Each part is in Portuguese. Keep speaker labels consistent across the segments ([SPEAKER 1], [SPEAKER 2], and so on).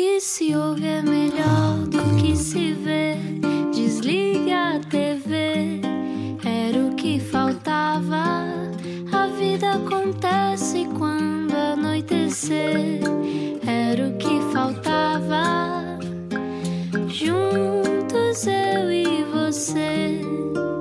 [SPEAKER 1] que se ouve é melhor do que se vê. Desliga a TV, era o que faltava. A vida acontece quando anoitecer, era o que faltava. Juntos eu e você.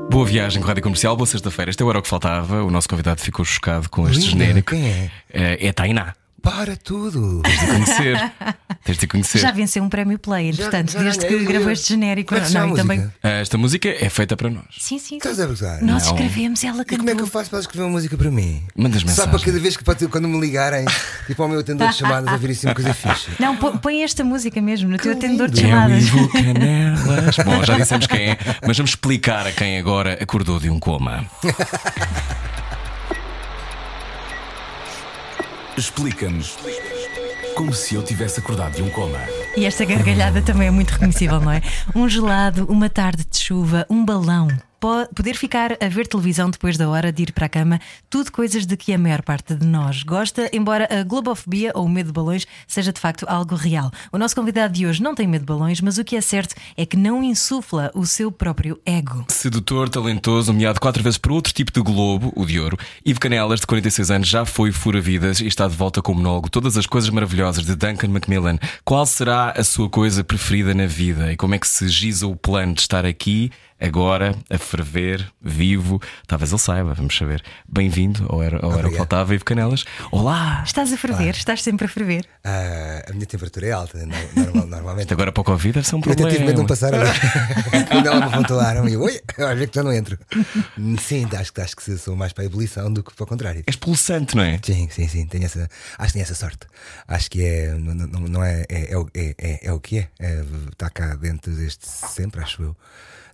[SPEAKER 2] Boa viagem com a Rádio Comercial, boa sexta-feira. Este é o Era o que Faltava. O nosso convidado ficou chocado com este
[SPEAKER 3] Linda,
[SPEAKER 2] genérico.
[SPEAKER 3] Quem é?
[SPEAKER 2] É, é Tainá.
[SPEAKER 3] Para tudo!
[SPEAKER 2] Tens de conhecer. Tens de conhecer.
[SPEAKER 4] Já venceu um prémio Play, entretanto,
[SPEAKER 3] já
[SPEAKER 4] desde
[SPEAKER 3] ganhei.
[SPEAKER 4] que gravou este genérico.
[SPEAKER 3] Como é que
[SPEAKER 4] não, e também.
[SPEAKER 3] música?
[SPEAKER 2] Esta música é feita para nós.
[SPEAKER 4] Sim, sim.
[SPEAKER 3] Estás a gozar?
[SPEAKER 4] Nós
[SPEAKER 2] Não.
[SPEAKER 4] escrevemos, ela
[SPEAKER 3] E
[SPEAKER 4] cantou.
[SPEAKER 3] como é que eu faço para escrever uma música para mim?
[SPEAKER 2] Mandas
[SPEAKER 3] Só
[SPEAKER 2] mensagem.
[SPEAKER 3] para cada vez que quando me ligarem, tipo ao meu atendedor de chamadas, a vir assim uma coisa fixe.
[SPEAKER 4] Não, põe esta música mesmo no teu atendedor de
[SPEAKER 2] É o
[SPEAKER 4] chamadas.
[SPEAKER 2] Ivo Canelas. Bom, já dissemos quem é, mas vamos explicar a quem agora acordou de um coma.
[SPEAKER 5] Explica-nos como se eu tivesse acordado de um coma.
[SPEAKER 4] E esta gargalhada também é muito reconhecível, não é? Um gelado, uma tarde de chuva, um balão. Po- Poder ficar a ver televisão depois da hora de ir para a cama, tudo coisas de que a maior parte de nós gosta, embora a globofobia ou o medo de balões seja de facto algo real. O nosso convidado de hoje não tem medo de balões, mas o que é certo é que não insufla o seu próprio ego.
[SPEAKER 2] Sedutor, talentoso, nomeado quatro vezes por outro tipo de Globo, o de ouro. Ivo Canelas, de 46 anos, já foi fura-vidas e está de volta com o monólogo Todas as Coisas Maravilhosas de Duncan Macmillan. Qual será a sua coisa preferida na vida e como é que se giza o plano de estar aqui, agora, a ferver, vivo? Talvez ele saiba, vamos saber. Bem-vindo ao Era, ao era o que
[SPEAKER 3] Obrigado.
[SPEAKER 2] Faltava, Ivo Canelas. Olá!
[SPEAKER 4] Estás a ferver, estás sempre a ferver.
[SPEAKER 3] Ah, a minha temperatura é alta, no- normal- normalmente.
[SPEAKER 2] Agora para o Covid deve ser um
[SPEAKER 3] Eu até tive medo de não
[SPEAKER 2] problema.
[SPEAKER 3] passar ali. Quando ela me pontuaram, e eu, oi, olha que já não entro. Sim, acho, que- acho que sou mais para a ebulição do que para o contrário.
[SPEAKER 2] És pulsante, não é?
[SPEAKER 3] Sim, sim, sim. Tenho essa, acho que tenho essa sorte. Acho que é. Não, não, não é, é, é, o- é, é, é o que é. é. Está cá dentro desde sempre, acho eu.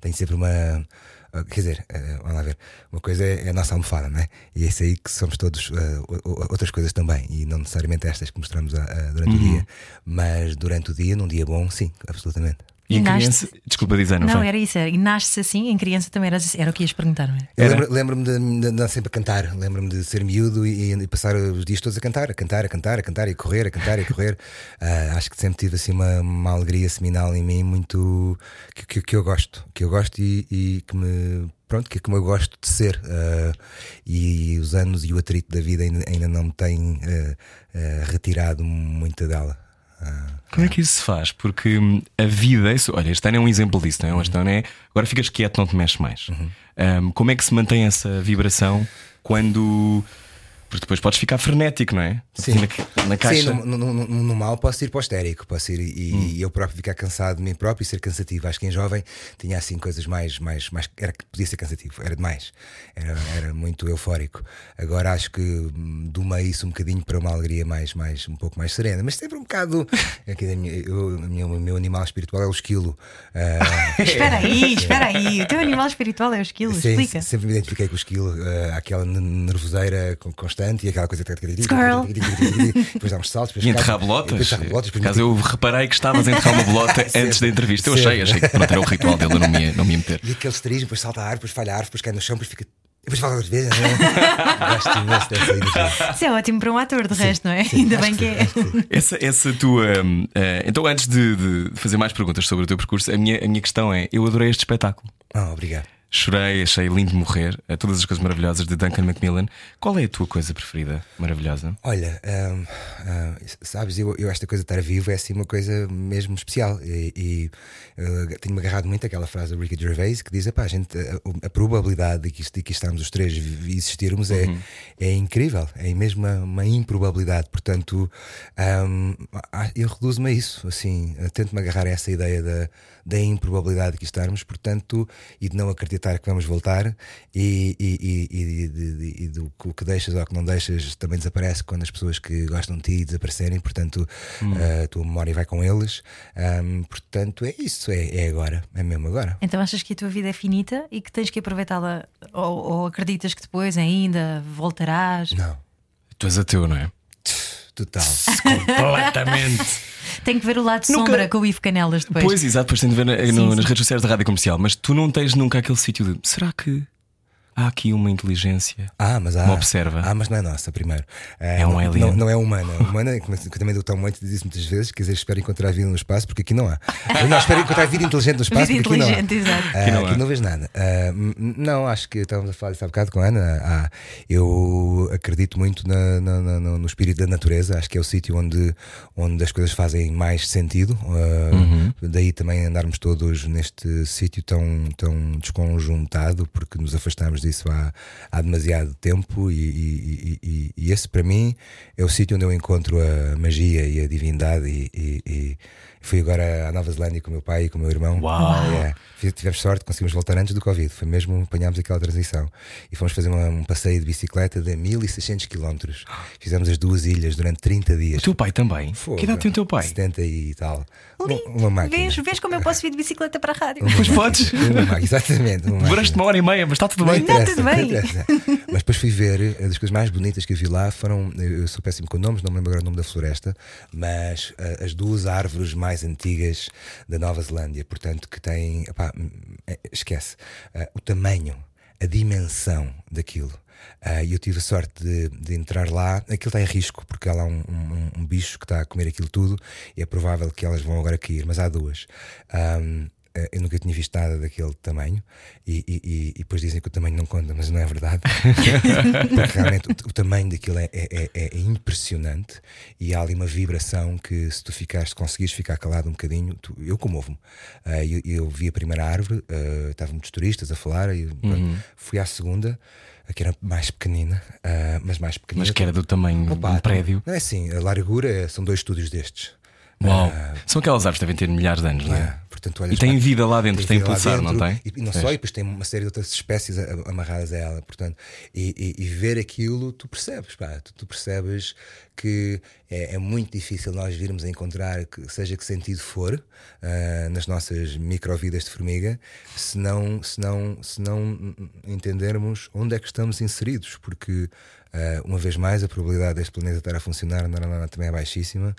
[SPEAKER 3] Tenho sempre uma. Quer dizer, eh, vamos lá ver. Uma coisa é a nossa almofada, não é? E é isso aí que somos todos o- outras coisas também. E não necessariamente estas que mostramos ah, ah, durante o dia. Mas durante o dia, num dia bom, sim, absolutamente.
[SPEAKER 2] E em
[SPEAKER 4] E nasce-
[SPEAKER 2] criança. Desculpa dizer, não,
[SPEAKER 4] Não,
[SPEAKER 2] foi?
[SPEAKER 4] era isso. E nasce assim, em criança também era, era o que ias perguntar, não é?
[SPEAKER 3] Eu
[SPEAKER 2] Era?
[SPEAKER 3] lembro- Lembro-me de, de andar sempre a cantar, lembro-me de ser miúdo e, e passar os dias todos a cantar, a cantar, a cantar, a cantar e a correr, a cantar e a correr. Ah, acho que sempre tive assim uma, uma alegria seminal em mim muito que, que, que eu gosto, que eu gosto e, e que me pronto, que é como eu gosto de ser. Ah, e os anos e o atrito da vida ainda, ainda não me têm ah, ah, retirado muito dela.
[SPEAKER 2] Como é que isso se faz? Porque hum, a vida, isso, olha, este ano é um exemplo disso, não é? Este ano é agora ficas quieto, não te mexes mais. Hum, como é que se mantém essa vibração quando. Porque depois podes ficar frenético, não é?
[SPEAKER 3] Sim.
[SPEAKER 2] Na, na caixa.
[SPEAKER 3] Sim, no, no- no- no mal posso ir para o histérico, posso ir e, e eu próprio ficar cansado de mim próprio e ser cansativo. Acho que em jovem tinha assim coisas mais, mais, mais era que podia ser cansativo, era demais, era, era muito eufórico. Agora acho que hum, doma isso um bocadinho para uma alegria mais, mais, um pouco mais serena, mas sempre um bocado. Aqui, eu- o meu animal espiritual é o esquilo. Ah,
[SPEAKER 4] Espera aí, espera aí. O teu animal espiritual é o esquilo,
[SPEAKER 3] Sim,
[SPEAKER 4] explica.
[SPEAKER 3] sempre me identifiquei com o esquilo, eh, aquela nervoseira con- constante e aquela coisa.
[SPEAKER 4] Squirrel.
[SPEAKER 3] Depois dá uns saltos, depois
[SPEAKER 2] E
[SPEAKER 3] cai-
[SPEAKER 2] enterrar
[SPEAKER 3] e
[SPEAKER 2] bolotas.
[SPEAKER 3] depois enterrar bolotas,
[SPEAKER 2] Por
[SPEAKER 3] depois
[SPEAKER 2] acaso eu reparei que estavas a enterrar uma bolota antes da entrevista. Eu achei, achei que pronto, era o ritual dele, eu não me não me ia meter.
[SPEAKER 3] E aquele esterismo, depois salta a ar, depois falha a ar, depois cai no chão, depois fica. Depois fala outra vez. né? Gosto imenso dessa energia.
[SPEAKER 4] Isso é ótimo para um ator, de resto, não é? Ainda bem que é.
[SPEAKER 2] Essa, essa tua. eh, então, antes de, de fazer mais perguntas sobre o teu percurso, a minha, a minha questão é: eu adorei este espetáculo.
[SPEAKER 3] Ah, obrigado.
[SPEAKER 2] Chorei, achei lindo de morrer. Todas as coisas maravilhosas de Duncan Macmillan. Qual é a tua coisa preferida, maravilhosa?
[SPEAKER 3] Olha, hum, hum, sabes, eu, eu esta coisa de estar vivo é assim uma coisa mesmo especial. E, e tenho-me agarrado muito àquela frase do Ricky Gervais que diz: "Epá, a, gente, a, a probabilidade de que, de que estarmos os três existirmos é, é incrível, é mesmo uma, uma improbabilidade. Portanto, ah, eu reduzo-me a isso. Assim, tento-me agarrar a essa ideia da, da improbabilidade de que estarmos, portanto, e de não acreditar que vamos voltar e, e, e, e, e do que o que deixas ou o que não deixas também desaparece quando as pessoas que gostam de ti desaparecerem, portanto, a tua memória vai com eles. Hum, portanto, é isso, é, é agora, é mesmo agora.
[SPEAKER 4] Então achas que a tua vida é finita e que tens que aproveitá-la? Ou, ou acreditas que depois ainda voltarás?
[SPEAKER 3] Não,
[SPEAKER 2] Tu és ateu, não é?
[SPEAKER 3] Total.
[SPEAKER 2] Completamente.
[SPEAKER 4] Tenho que ver o lado
[SPEAKER 2] Nunca-
[SPEAKER 4] sombra com o Ivo Canelas depois.
[SPEAKER 2] Pois, exato, depois tem de ver na-
[SPEAKER 4] Sim,
[SPEAKER 2] no-
[SPEAKER 4] sim.
[SPEAKER 2] nas redes sociais da rádio comercial, mas tu não tens nunca aquele sítio de será que. Há aqui uma inteligência.
[SPEAKER 3] Ah, mas há.
[SPEAKER 2] Me observa.
[SPEAKER 3] Ah, mas não é nossa, primeiro. Eh,
[SPEAKER 2] É um
[SPEAKER 3] não,
[SPEAKER 2] alien.
[SPEAKER 3] Não, não é humana. Humana, que também do Tom Waits diz isso muitas vezes, quer dizer, espero encontrar vida no espaço, porque aqui não há. Eu não, espero encontrar vida inteligente no espaço,
[SPEAKER 4] Vida
[SPEAKER 3] porque aqui não há.
[SPEAKER 4] exato.
[SPEAKER 3] Ah,
[SPEAKER 2] Aqui não
[SPEAKER 3] aqui
[SPEAKER 2] há.
[SPEAKER 3] não vês nada. Ah, não, acho que estávamos a falar disso há bocado com a Ana. Ah, eu acredito muito na- na- na- no, no espírito da natureza. Acho que é o sítio onde, onde as coisas fazem mais sentido. Ah,
[SPEAKER 2] Uhum.
[SPEAKER 3] Daí também andarmos todos neste sítio tão, tão desconjuntado, porque nos afastamos disso há, há demasiado tempo. E, e- e- e- esse, para mim, é o sítio onde eu encontro a magia e a divindade. E fui agora à Nova Zelândia com o meu pai e com o meu irmão.
[SPEAKER 2] Uau!
[SPEAKER 3] É, tivemos sorte, conseguimos voltar antes do Covid. Foi mesmo, apanhámos aquela transição. E fomos fazer uma- um passeio de bicicleta de 1600 km. Fizemos as duas ilhas durante 30 dias.
[SPEAKER 2] O teu pai também.
[SPEAKER 3] Fogo.
[SPEAKER 2] Que idade tem o teu pai?
[SPEAKER 3] 70 e tal.
[SPEAKER 4] Lindo.
[SPEAKER 3] Um- Uma máquina.
[SPEAKER 4] Vês, vês como eu posso vir de bicicleta para a rádio?
[SPEAKER 2] Pois podes.
[SPEAKER 3] Uma máquina, exatamente. uma máquina.
[SPEAKER 2] uma hora e meia, mas está tudo bem.
[SPEAKER 4] Não, tudo bem.
[SPEAKER 3] Mas depois fui ver, eh, das coisas mais bonitas que eu vi lá foram, eu eu sou péssimo com nomes, não me lembro agora o nome da floresta, mas eh, as duas árvores mais antigas da Nova Zelândia, portanto, que têm, epá, hum, eh, esquece, eh, o tamanho, a dimensão daquilo. Ah, E eu tive a sorte de, de entrar lá. Aquilo está em risco, porque há lá um, um- um bicho que está a comer aquilo tudo e é provável que elas vão agora cair, mas há duas. Eh, eu nunca tinha visto nada daquele tamanho e, e- e- depois dizem que o tamanho não conta, mas não é verdade. Porque realmente o, o tamanho daquilo é, é- é- é impressionante e há ali uma vibração que se tu ficares, se conseguires ficar calado um bocadinho, tu- eu comovo-me. Ah, eu, eu vi a primeira árvore, ah, estavam muitos turistas a falar, e pronto, fui à segunda, que era mais pequenina, ah, mas mais pequenina.
[SPEAKER 2] Mas que era do tamanho
[SPEAKER 3] Opa,
[SPEAKER 2] um prédio.
[SPEAKER 3] Não é assim, a largura são dois estúdios destes.
[SPEAKER 2] Uau. São aquelas árvores que devem ter milhares de anos, não é?
[SPEAKER 3] Portanto, olhas
[SPEAKER 2] E tem vida lá dentro, tem
[SPEAKER 3] lá
[SPEAKER 2] pulsar, não tem?
[SPEAKER 3] E, não
[SPEAKER 2] Pois.
[SPEAKER 3] só, e depois tem uma série de outras espécies amarradas a ela. Portanto, e, e- e ver aquilo, tu percebes, pá, tu, tu percebes que é, é muito difícil nós virmos a encontrar, que, seja que sentido for, ah, nas nossas microvidas de formiga, se não, se, não, se não entendermos onde é que estamos inseridos, porque. Ah, uma vez mais, a probabilidade deste planeta estar a funcionar não, não, também é baixíssima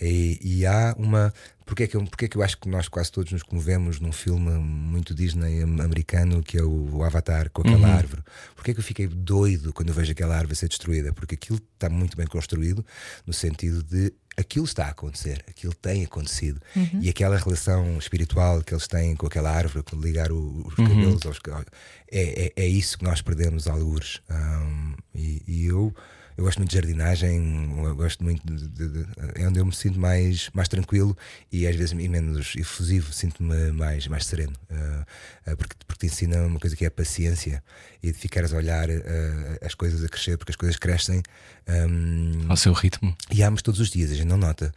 [SPEAKER 3] e, e há uma. Porque é, que eu, porque é que eu acho que nós quase todos nos comovemos num filme muito Disney am- americano que é o, o Avatar com aquela árvore? Porque é que eu fiquei doido quando vejo aquela árvore ser destruída? Porque aquilo está muito bem construído no sentido de aquilo está a acontecer, aquilo tem acontecido. E aquela relação espiritual que eles têm com aquela árvore, com ligar o- os cabelos aos. ca- É, é, é isso que nós perdemos algures. Ahm, e, e eu. Eu gosto muito de jardinagem, eu gosto muito de, de- de- é onde eu me sinto mais, mais tranquilo e às vezes e menos efusivo, sinto-me mais, mais sereno. ah, ah, porque, porque te ensina uma coisa que é a paciência e de ficares a olhar ah, as coisas a crescer, porque as coisas crescem ahm,
[SPEAKER 2] Ao seu ritmo.
[SPEAKER 3] e há-nos todos os dias, a gente não nota.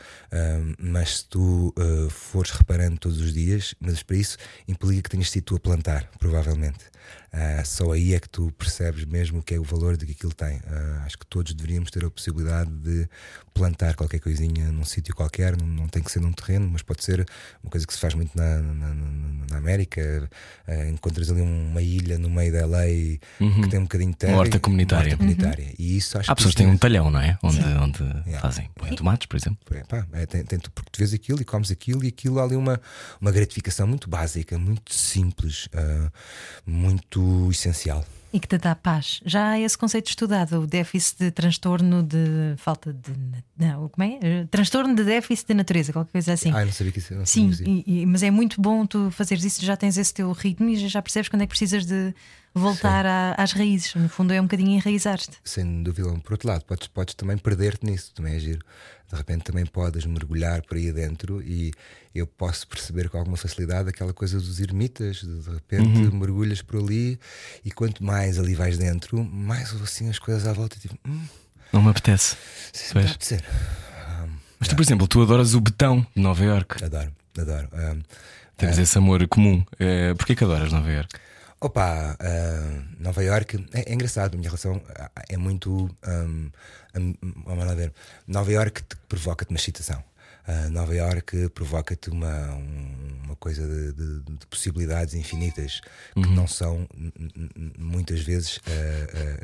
[SPEAKER 3] Mas se tu fores reparando todos os dias, mas para isso implica que tenhas sido tu a plantar, provavelmente. Ah, só aí é que tu percebes mesmo o que é o valor de que aquilo tem. Ah, acho que todos deveríamos ter a possibilidade de plantar qualquer coisinha num sítio qualquer, não, não tem que ser num terreno, mas pode ser uma coisa que se faz muito na, na, na- América. Ah, encontras ali uma ilha no meio da lei que tem um bocadinho de terra.
[SPEAKER 2] Uma horta comunitária.
[SPEAKER 3] Uma horta comunitária. E isso acho
[SPEAKER 2] Há pessoas que têm um talhão, não é? Onde, onde fazem. Põem tomates, por exemplo.
[SPEAKER 3] é, pá, é, tem, tem- porque tu vês aquilo e comes aquilo e aquilo há ali uma, uma gratificação muito básica, muito simples, ah, muito essencial.
[SPEAKER 4] E que te dá paz. Já há esse conceito estudado, o déficit de transtorno de falta de. Não, como é? Eh, Transtorno de déficit de natureza, qualquer coisa assim.
[SPEAKER 3] Ah, eu não sabia que isso não
[SPEAKER 4] Sim,
[SPEAKER 3] dizer.
[SPEAKER 4] e- e- mas é muito bom tu fazeres isso, já tens esse teu ritmo e já percebes quando é que precisas de voltar à- às raízes. No fundo, é um bocadinho enraizar-te.
[SPEAKER 3] Sem dúvida. Por outro lado, podes, podes também perder-te nisso, também é giro. De repente também podes mergulhar por aí adentro e eu posso perceber com alguma facilidade aquela coisa dos ermitas. De repente mergulhas por ali e quanto mais ali vais dentro, mais assim as coisas à volta, tipo, hum,
[SPEAKER 2] Não me apetece. Pois.
[SPEAKER 3] pode ser.
[SPEAKER 2] Mas tu, por exemplo, tu adoras o betão de Nova York.
[SPEAKER 3] Adoro, adoro. Ah,
[SPEAKER 2] Temos esse amor comum. Eh, Porquê que adoras Nova York?
[SPEAKER 3] Opa, ah, Nova York é, é engraçado, a minha relação ah, é muito. Um, vamos lá ver. Nova York te- provoca-te uma excitação. Uh, Nova York provoca-te uma, uma coisa de, de, de possibilidades infinitas que
[SPEAKER 2] Uhum.
[SPEAKER 3] não são muitas vezes uh,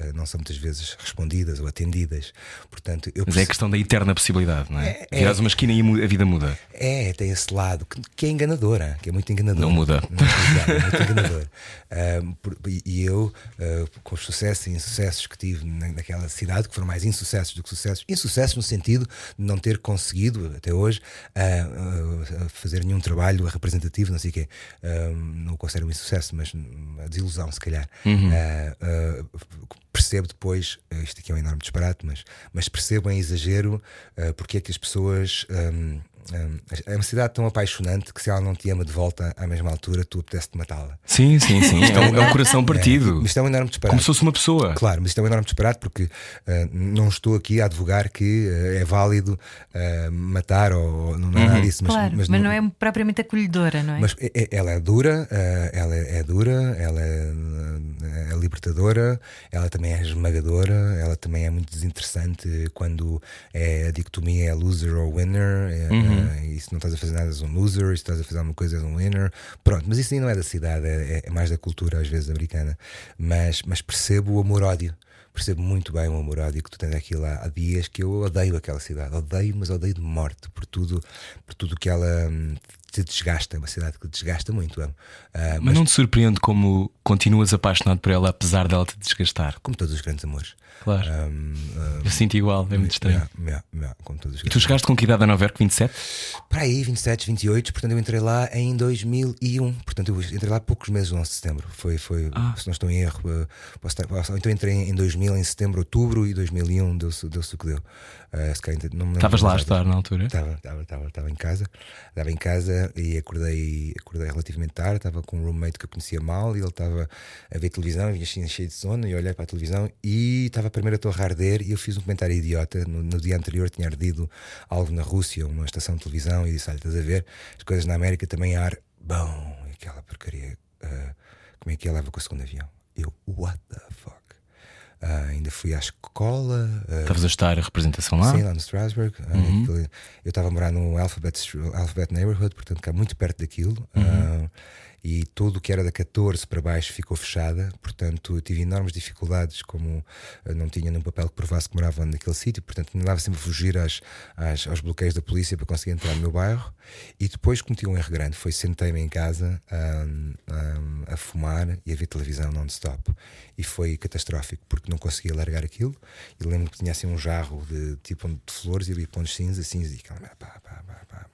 [SPEAKER 3] uh, não são muitas vezes respondidas ou atendidas. Portanto, eu
[SPEAKER 2] Mas é a questão da eterna possibilidade, não é?
[SPEAKER 3] É, é.
[SPEAKER 2] uma esquina e a a vida muda.
[SPEAKER 3] É, tem esse lado que, que é enganadora, que é muito enganadora.
[SPEAKER 2] Não muda.
[SPEAKER 3] Não, é muito enganador. Ahm, por- e eu, ah, com os sucessos e insucessos que tive na- naquela cidade, que foram mais insucessos do que sucessos, insucessos no sentido de não ter conseguido até hoje ah, ah, fazer nenhum trabalho representativo, não sei o quê. Não o considero um insucesso, mas uma desilusão, se calhar. Ah, ah, percebo depois, ah, isto aqui é um enorme disparate, mas, mas percebo em exagero ah, porque é que as pessoas. ahm, é uma cidade tão apaixonante que se ela não te ama de volta à mesma altura, tu apetece-te matá-la.
[SPEAKER 2] Sim, sim, sim. É um, é um coração partido.
[SPEAKER 3] Mas isto é um enorme disparate.
[SPEAKER 2] Como se fosse uma pessoa.
[SPEAKER 3] Claro, mas isto é um enorme disparate porque ah, não estou aqui a advogar que ah, é válido ah, matar ou não é nada disso. Mas,
[SPEAKER 4] claro, mas, não é propriamente acolhedora, não é?
[SPEAKER 3] mas é- é- ela é dura, ela é, é dura, ela é, é libertadora, ela também é esmagadora, ela também é muito desinteressante quando é a dicotomia é loser ou winner. É, ah, e se não estás a fazer nada és um loser, e se estás a fazer alguma coisa és um winner. Pronto, mas isso aí não é da cidade, é, é mais da cultura às vezes americana. Mas, mas percebo o amor-ódio. Percebo muito bem o amor-ódio que tu tens aqui lá há dias que eu odeio aquela cidade. Odeio, mas odeio de morte por tudo, por tudo que ela hum, te desgasta. É uma cidade que te desgasta muito. amo. Ah,
[SPEAKER 2] Mas não te surpreende como continuas apaixonado por ela, apesar dela te desgastar.
[SPEAKER 3] como todos os grandes amores.
[SPEAKER 2] Claro.
[SPEAKER 3] Hum, hum,
[SPEAKER 2] Eu sinto igual, é muito estranho.
[SPEAKER 3] yeah, yeah, yeah,
[SPEAKER 2] E tu chegaste com que idade a Nova Iorque? 27?
[SPEAKER 3] Para aí, 27, 28, portanto eu entrei lá em 2001. Portanto, eu entrei lá poucos meses, 11 de setembro. Foi, foi
[SPEAKER 2] Ah.
[SPEAKER 3] se não estou em erro, eh, posso estar, então entrei em 2000, em setembro, outubro e 2001 deu-se deu o que deu. Lembro
[SPEAKER 2] Estavas lá a estar na altura?
[SPEAKER 3] Estava, estava, estava, estava em casa, estava em casa e acordei, acordei relativamente tarde. Estava com um roommate que eu conhecia mal e ele estava a ver televisão, vinha cheio de sono. E olhei para a televisão e estava a primeira torre a arder. E eu fiz um comentário idiota. No, no dia anterior tinha ardido algo na Rússia, uma estação de televisão, e disse: Olha, estás a ver, as coisas na América também ar. Bom, e aquela porcaria. ah, como é que ela leva com o segundo avião? Eu, what the fuck? Ah, ainda fui à escola. ah,
[SPEAKER 2] Estavas a estar a representação lá?
[SPEAKER 3] Sim, lá no Strasbourg. Ah, aquilo- eu estava a morar no Alphabet, Alphabet Neighborhood, portanto, cá muito perto daquilo. Ah, e tudo o que era da 14 para baixo ficou fechada. Portanto, tive enormes dificuldades, como ah, não tinha nenhum papel que provasse que morava naquele sítio. Portanto, andava sempre a fugir às, às- aos bloqueios da polícia para conseguir entrar no meu bairro. E depois cometi um erro grande: foi sentei-me em casa ah, a fumar e a ver televisão non-stop. E foi catastrófico, porque não conseguia largar aquilo. E lembro que tinha assim um jarro de tipo de flores e havia pontos cinza, cinza, e aquela pá, pá, pá, pá,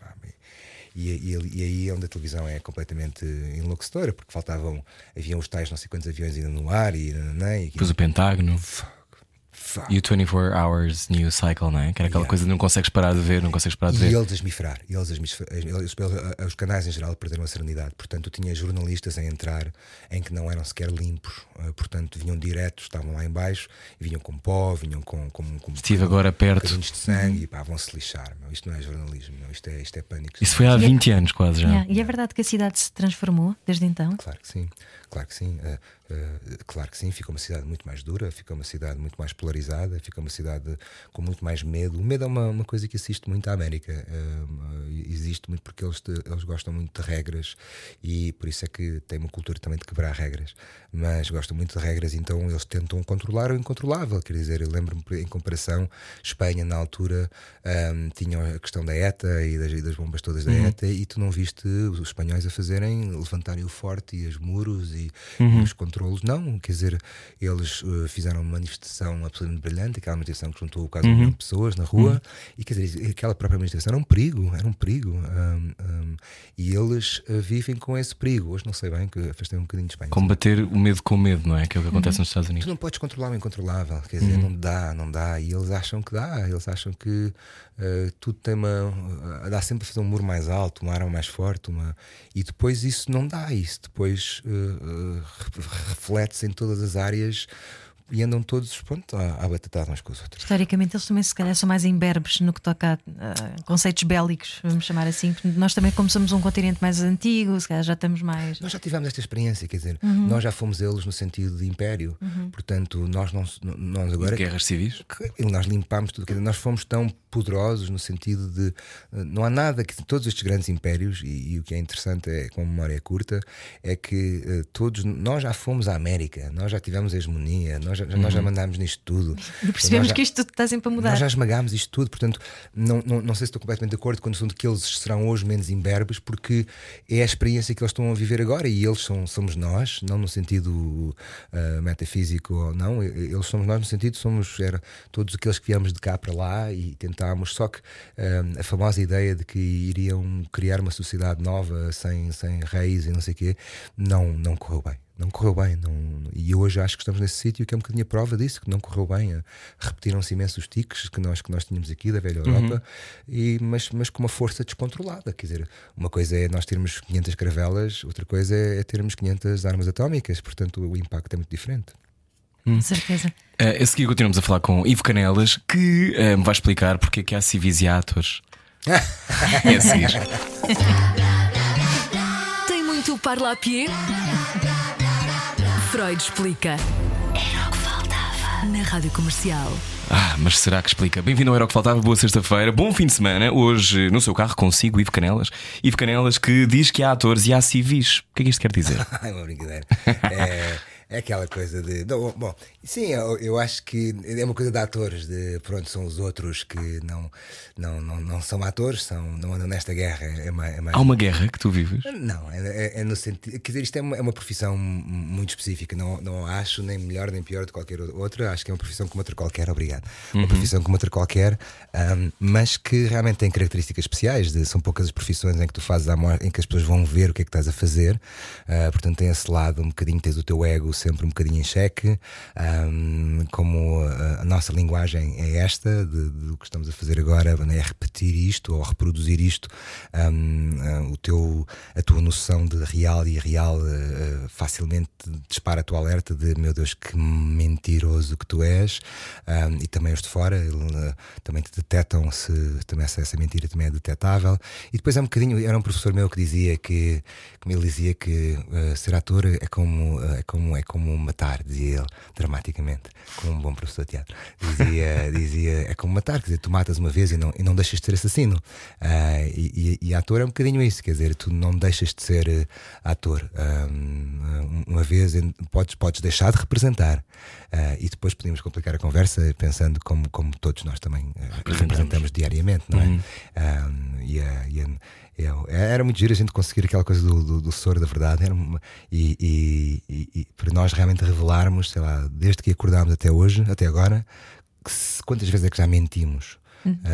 [SPEAKER 3] e, e, e aí é onde a televisão é completamente enlouquecedora, porque faltavam, haviam os tais não sei quantos aviões ainda no ar e, nananã, e
[SPEAKER 2] Depois o Pentágono
[SPEAKER 3] fuck.
[SPEAKER 2] e o 24 Hours News Cycle, não é? Que era aquela
[SPEAKER 3] Yeah.
[SPEAKER 2] coisa que não consegues parar de ver, não consegues parar de
[SPEAKER 3] E
[SPEAKER 2] ver.
[SPEAKER 3] eles a esmifrar, e eles a esmifrar, eles- eles- os canais em geral perderam a serenidade. Portanto, tinha jornalistas a entrar em que não eram sequer limpos, eh, portanto, vinham diretos, estavam lá em baixo, e vinham com pó, vinham com. com, com
[SPEAKER 2] Estive agora perto.
[SPEAKER 3] bocadinhos de sangue e pá, vão-se lixar. Meu. Isto não é jornalismo, meu. Isto, é, isto é pânico.
[SPEAKER 2] Isso foi há 20 anos quase já.
[SPEAKER 4] Yeah, E é verdade que a cidade se transformou desde então?
[SPEAKER 3] Claro que sim, claro que sim, eh, eh, claro que sim. Ficou uma cidade muito mais dura, ficou uma cidade muito mais polarizada, ficou uma cidade com muito mais medo. O medo é uma, uma coisa que assiste muito à América, eh, existe muito porque eles, te- eles gostam muito de regras e por isso é que tem uma cultura também de quebrar regras, mas gostam muito de regras, então eles tentam controlar o incontrolável. Quer dizer, eu lembro-me em comparação, Espanha na altura ahm, tinha a questão da ETA e das, e das bombas todas da ETA, e tu não viste os espanhóis a fazerem, levantarem o forte e os muros e, e os controlos. Não, quer dizer, eles eh, fizeram uma manifestação absolutamente brilhante, aquela manifestação que juntou quase um milhão de pessoas na rua, e quer dizer, aquela própria manifestação era um perigo, era um perigo. ahm, ahm, e eles eh, vivem com esse perigo. Hoje não sei bem, que afastei um bocadinho de Espanha.
[SPEAKER 2] Combater o medo com o medo, não é? Que é o que acontece nos Estados
[SPEAKER 3] Tu
[SPEAKER 2] Unidos.
[SPEAKER 3] não podes controlar o incontrolável, quer dizer, não dá, não dá. E eles acham que dá, eles acham que eh, tudo tem uma. eh, dá sempre a fazer um muro mais alto, uma arma mais forte, uma, e depois isso não dá, isso depois re- reflete-se em todas as áreas e andam todos pronto, à, à batatada uns com os outros.
[SPEAKER 4] Historicamente, eles também, se calhar, são mais imberbes no que toca a, a conceitos bélicos, vamos chamar assim. Nós também, como somos um continente mais antigo, se calhar já estamos mais.
[SPEAKER 3] Nós já tivemos esta experiência, quer dizer, nós já fomos eles no sentido de império, portanto, nós não nós agora.
[SPEAKER 2] Guerras civis?
[SPEAKER 3] que nós limpámos tudo, quer dizer, nós fomos tão poderosos no sentido de eh, não há nada que todos estes grandes impérios, e, e o que é interessante é, com a memória é curta, é que eh, todos nós já fomos à América, nós já tivemos a hegemonia, nós já, nós já mandámos nisto tudo.
[SPEAKER 4] E percebemos
[SPEAKER 3] Nós já-
[SPEAKER 4] que isto está sempre a mudar.
[SPEAKER 3] nós já esmagámos isto tudo, portanto, não, não, não sei se estou completamente de acordo com o assunto que eles serão hoje menos imberbes, porque é a experiência que eles estão a viver agora e eles são, somos nós, não no sentido ah, metafísico ou não, eles somos nós no sentido, somos era, todos aqueles que viemos de cá para lá e tentámos, só que ah, a famosa ideia de que iriam criar uma sociedade nova sem, sem reis e não sei o quê, não, não correu bem. Não correu bem, não, e hoje acho que estamos nesse sítio que é um bocadinho a prova disso, que não correu bem. eh, Repetiram-se imensos tiques que nós, que nós tínhamos aqui da velha Europa, e, mas, mas com uma força descontrolada. Quer dizer, uma coisa é nós termos 500 caravelas, outra coisa é, é termos 500 armas atómicas, portanto o impacto é muito diferente.
[SPEAKER 4] Com certeza.
[SPEAKER 2] Uh, a seguir continuamos a falar com Ivo Canelas, que uh, me vai explicar porque é que há e atores. é a seguir.
[SPEAKER 6] Tem muito parlapié? Freud explica. Era o que faltava. Na rádio comercial.
[SPEAKER 2] Ah, mas será que explica? Bem-vindo ao Era o que Faltava, boa sexta-feira, bom fim de semana. Hoje, no seu carro, consigo Ivo Canelas. Ivo Canelas que diz que há atores e há civis. O que é que isto quer dizer?
[SPEAKER 3] É uma brincadeira. É, é aquela coisa de. não, bom, sim, eu, eu acho que é uma coisa de atores, de pronto, são os outros que não, não, não, não são atores, são, não andam nesta guerra. É mais, é mais-
[SPEAKER 2] Há uma guerra que tu vives?
[SPEAKER 3] Não, é, é- é no sentido. Quer dizer, isto é uma, é uma profissão muito específica. Não, não acho nem melhor nem pior de qualquer outra. Acho que é uma profissão como outra qualquer, obrigado. Uma profissão como outra qualquer, ahm, mas que realmente tem características especiais. de- são poucas as profissões em que tu fazes a em que as pessoas vão ver o que é que estás a fazer. Ah, portanto, tem esse lado um bocadinho, tens o teu ego sempre um bocadinho em xeque. ahm, como a, a nossa linguagem é esta, de- do que estamos a fazer agora, é repetir isto ou reproduzir isto. ahm, ah, o teu, a tua noção de real e irreal ah, facilmente dispara a tua alerta de meu Deus, que mentiroso que tu és. Ahm, e também os de fora ele, ah, também te detectam se também essa, essa mentira também é detetável. E depois é um bocadinho, era um professor meu que dizia que, que ele dizia que ah, ser ator é como, ah, é como, é como matar, dizia ele, dramaticamente, como um bom professor de teatro. Dizia, dizia é como matar, quer dizer, tu matas uma vez e não, e não deixas de ser assassino. Ah, e, e, e ator é um bocadinho isso, quer dizer, tu não deixas de ser eh, ator. Ahm, uma vez podes, podes deixar de representar. Ah, e depois podemos complicar a conversa pensando como, como todos nós também eh, representamos diariamente, não é? Ahm, e a- e a- eu- era muito giro a gente conseguir aquela coisa do, do, do soro da verdade era uma- e, e- e- para nós realmente revelarmos, sei lá, desde que acordámos até hoje, até agora, que quantas vezes é que já mentimos?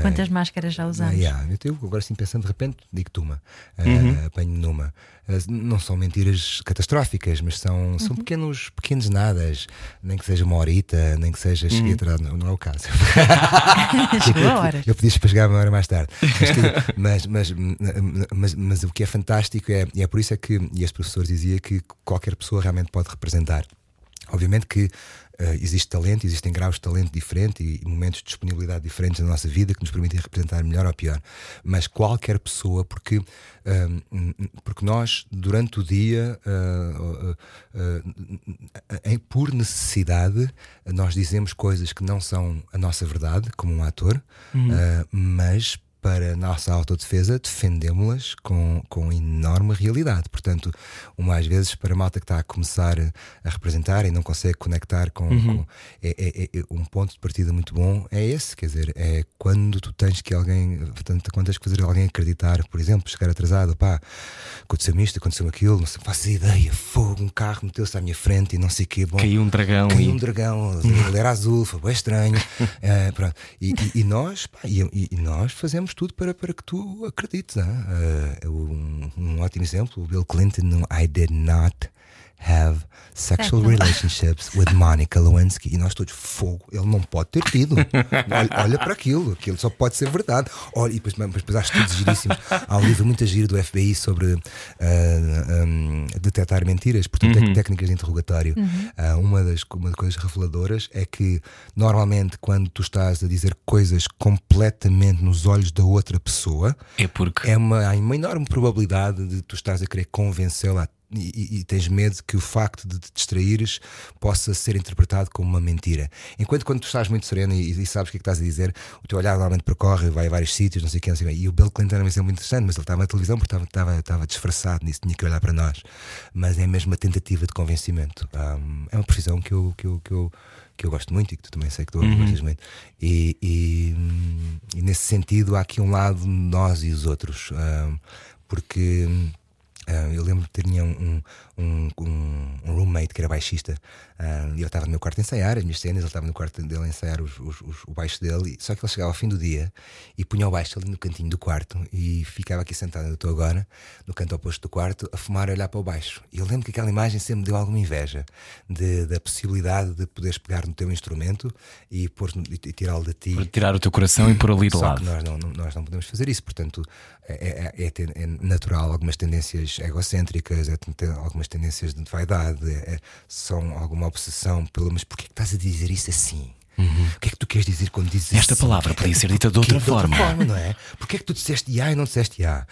[SPEAKER 4] Quantas máscaras já usamos?
[SPEAKER 3] yeah. Eu tenho- agora assim pensando de repente, digo-te uma, ah,
[SPEAKER 2] Uhum.
[SPEAKER 3] apanho numa. Ah, não são mentiras catastróficas, mas são,
[SPEAKER 4] Uhum.
[SPEAKER 3] são pequenos, pequenos nadas, nem que seja uma horita, nem que seja
[SPEAKER 2] Uhum.
[SPEAKER 3] cheguei atrás, não, não é o caso.
[SPEAKER 4] Chegou a hora.
[SPEAKER 3] Eu podia para uma hora mais tarde. Mas, mas, mas, mas, mas o que é fantástico é, e é por isso é que, e este professor dizia que qualquer pessoa realmente pode representar. Obviamente que eh, existe talento, existem graus de talento diferente e momentos de disponibilidade diferentes na nossa vida que nos permitem representar melhor ou pior. Mas qualquer pessoa, porque, ahm, porque nós, durante o dia, ah, ah, em- por necessidade, nós dizemos coisas que não são a nossa verdade, como um ator, ah, mas para a nossa autodefesa, defendemos-las com, com enorme realidade. Portanto, uma às vezes, para a malta que está a começar a representar e não consegue conectar com. com- é, é- é- um ponto de partida muito bom é esse, quer dizer, é quando tu tens que alguém. Portanto, quando tens que fazer alguém acreditar, por exemplo, chegar atrasado, pá, aconteceu-me isto, aconteceu aquilo, não sei, faço ideia, fogo, um carro meteu-se à minha frente e não sei o quê. Bom,
[SPEAKER 2] Caiu um dragão
[SPEAKER 3] Caiu
[SPEAKER 2] e.
[SPEAKER 3] um dragão, ele era azul, foi bem estranho. Eh, e, e- e nós, pá, e nós fazemos tudo para, para que tu acredites. ah. Eh, um, um ótimo exemplo, o Bill Clinton no I did not have sexual relationships with Monica Lewinsky. E nós todos, fogo, ele não pode ter tido. olha, olha para aquilo, aquilo só pode ser verdade. Olha, e depois, depois há estudos giríssimos. Há um livro muito giro do FBI sobre uh, um, detectar mentiras, portanto, uhum. técnicas de interrogatório. Uhum. Uh, uma, das, uma das coisas reveladoras é que normalmente quando tu estás a dizer coisas completamente nos olhos da outra pessoa,
[SPEAKER 2] é porque
[SPEAKER 3] é uma, há uma enorme probabilidade de tu estás a querer convencê-la e, e, tens medo que o facto de te distraíres possa ser interpretado como uma mentira. Enquanto quando tu estás muito sereno e, e sabes o que, é que estás a dizer, o teu olhar normalmente percorre, vai a vários sítios, não sei o que, não sei o que. E o Bill Clinton era muito interessante, mas ele estava na televisão porque estava, estava, estava disfarçado nisso, tinha que olhar para nós. Mas é mesmo uma tentativa de convencimento. Um, é uma profissão que eu, que, eu, que, eu, que eu gosto muito e que tu também sei que tu uhum. gostas muito. E, e, e, nesse sentido, há aqui um lado nós e os outros. Um, porque Uh, eu lembro que tinha um, um, um, um, roommate que era baixista uh, e eu estava no meu quarto a ensaiar as minhas cenas, ele estava no quarto dele a ensaiar os, os, os, o baixo dele, só que ele chegava ao fim do dia e punha o baixo ali no cantinho do quarto e ficava aqui sentado, eu estou agora, no canto oposto do quarto, a fumar e olhar para o baixo. E eu lembro que aquela imagem sempre me deu alguma inveja de, da possibilidade de poderes pegar no teu instrumento e, pôr, e, tirá-lo de ti.
[SPEAKER 2] Tirar o teu coração e pôr ali de
[SPEAKER 3] só
[SPEAKER 2] lado.
[SPEAKER 3] Nós não, nós não podemos fazer isso, portanto é, é, é, é natural algumas tendências egocêntricas, é, algumas tendências de vaidade, é, são alguma obsessão pelo mas porquê que estás a dizer isso assim? Uhum. O que é que tu queres dizer quando dizes
[SPEAKER 2] Esta
[SPEAKER 3] assim?
[SPEAKER 2] palavra podia ser dita de outra
[SPEAKER 3] de
[SPEAKER 2] forma.
[SPEAKER 3] outra forma, não é? Porquê é que tu disseste IA e não disseste IA?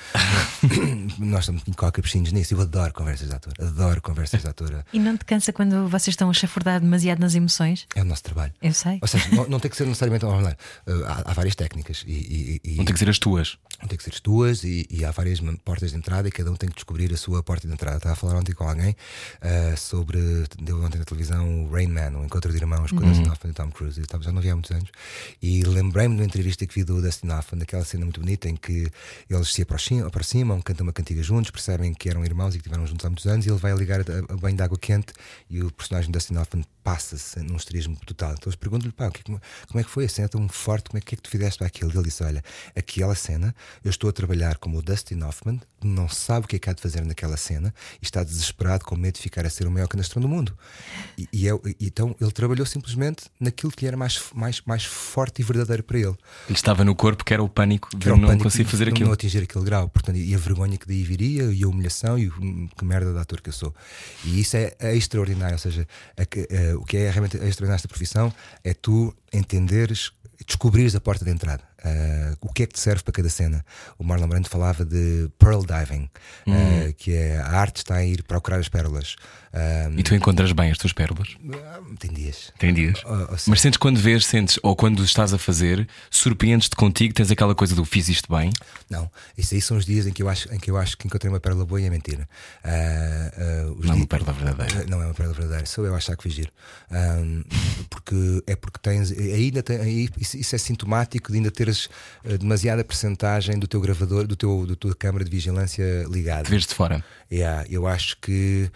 [SPEAKER 3] Nós estamos em coca nisso. Eu adoro conversas de ator. Adoro conversas de ator.
[SPEAKER 4] E não te cansa quando vocês estão a chafurdar demasiado nas emoções?
[SPEAKER 3] É o nosso trabalho.
[SPEAKER 4] Eu sei.
[SPEAKER 3] Ou seja, não, não tem que ser necessariamente. Há, há várias técnicas. E, e,
[SPEAKER 2] não tem que ser as tuas.
[SPEAKER 3] Não tem que ser as tuas e, e, há várias portas de entrada e cada um tem que descobrir a sua porta de entrada. Estava a falar ontem com alguém uh, sobre. Deu ontem na televisão o Rain Man, o Encontro de Irmãos com uhum. o Dustin Hoffman e Tom Cruise. Eu já não vi há muitos anos. E lembrei-me de uma entrevista que vi do Dustin Hoffman, daquela cena muito bonita em que eles se aproximam, aproximam cantam uma cantiga juntos, percebem que eram irmãos e que estiveram juntos há muitos anos. E ele vai ligar a, banho de água quente e o personagem Dustin Hoffman passa-se num esterismo total. Então eles perguntam-lhe, pá, que, como é que foi a cena tão forte? Como é que, é que tu fizeste aquilo? E ele disse: Olha, aquela cena, eu estou a trabalhar como o Dustin Hoffman, não sabe o que é que há de fazer naquela cena e está desesperado com medo de ficar a ser o maior canastrão do mundo. E, e, é, e, então ele trabalhou simplesmente naquilo que era mais, mais, mais forte e verdadeiro para ele.
[SPEAKER 2] Ele estava no corpo que era o pânico de não conseguir fazer aquilo.
[SPEAKER 3] Não atingir aquele grau. Portanto, e a vergonha que daí viria, e a humilhação, e o, que merda de ator que eu sou. E isso é, é extraordinário. Ou seja, a, a, o que é realmente extraordinário nesta profissão é tu entenderes descobrires a porta de entrada. Uh, o que é que te serve para cada cena? O Marlon Brando falava de pearl diving, uh, que é a arte está a ir procurar as pérolas.
[SPEAKER 2] Uh, e tu encontras bem as tuas pérolas?
[SPEAKER 3] tem dias.
[SPEAKER 2] Tem dias. Mas sentes quando vês, sentes, ou quando estás a fazer, surpreendes-te contigo, tens aquela coisa do fiz isto bem?
[SPEAKER 3] Não, isso aí são os dias em que eu acho, em que, eu acho que encontrei uma pérola boa e é mentira.
[SPEAKER 2] não é uma pérola verdadeira.
[SPEAKER 3] não é uma pérola verdadeira, sou eu a achar que fiz giro. porque é porque tens. Ainda tem, isso, isso é sintomático de ainda ter teres uh, demasiada percentagem do teu gravador, do teu, do tua câmara de vigilância ligada.
[SPEAKER 2] Vês de fora.
[SPEAKER 3] Yeah, eu acho que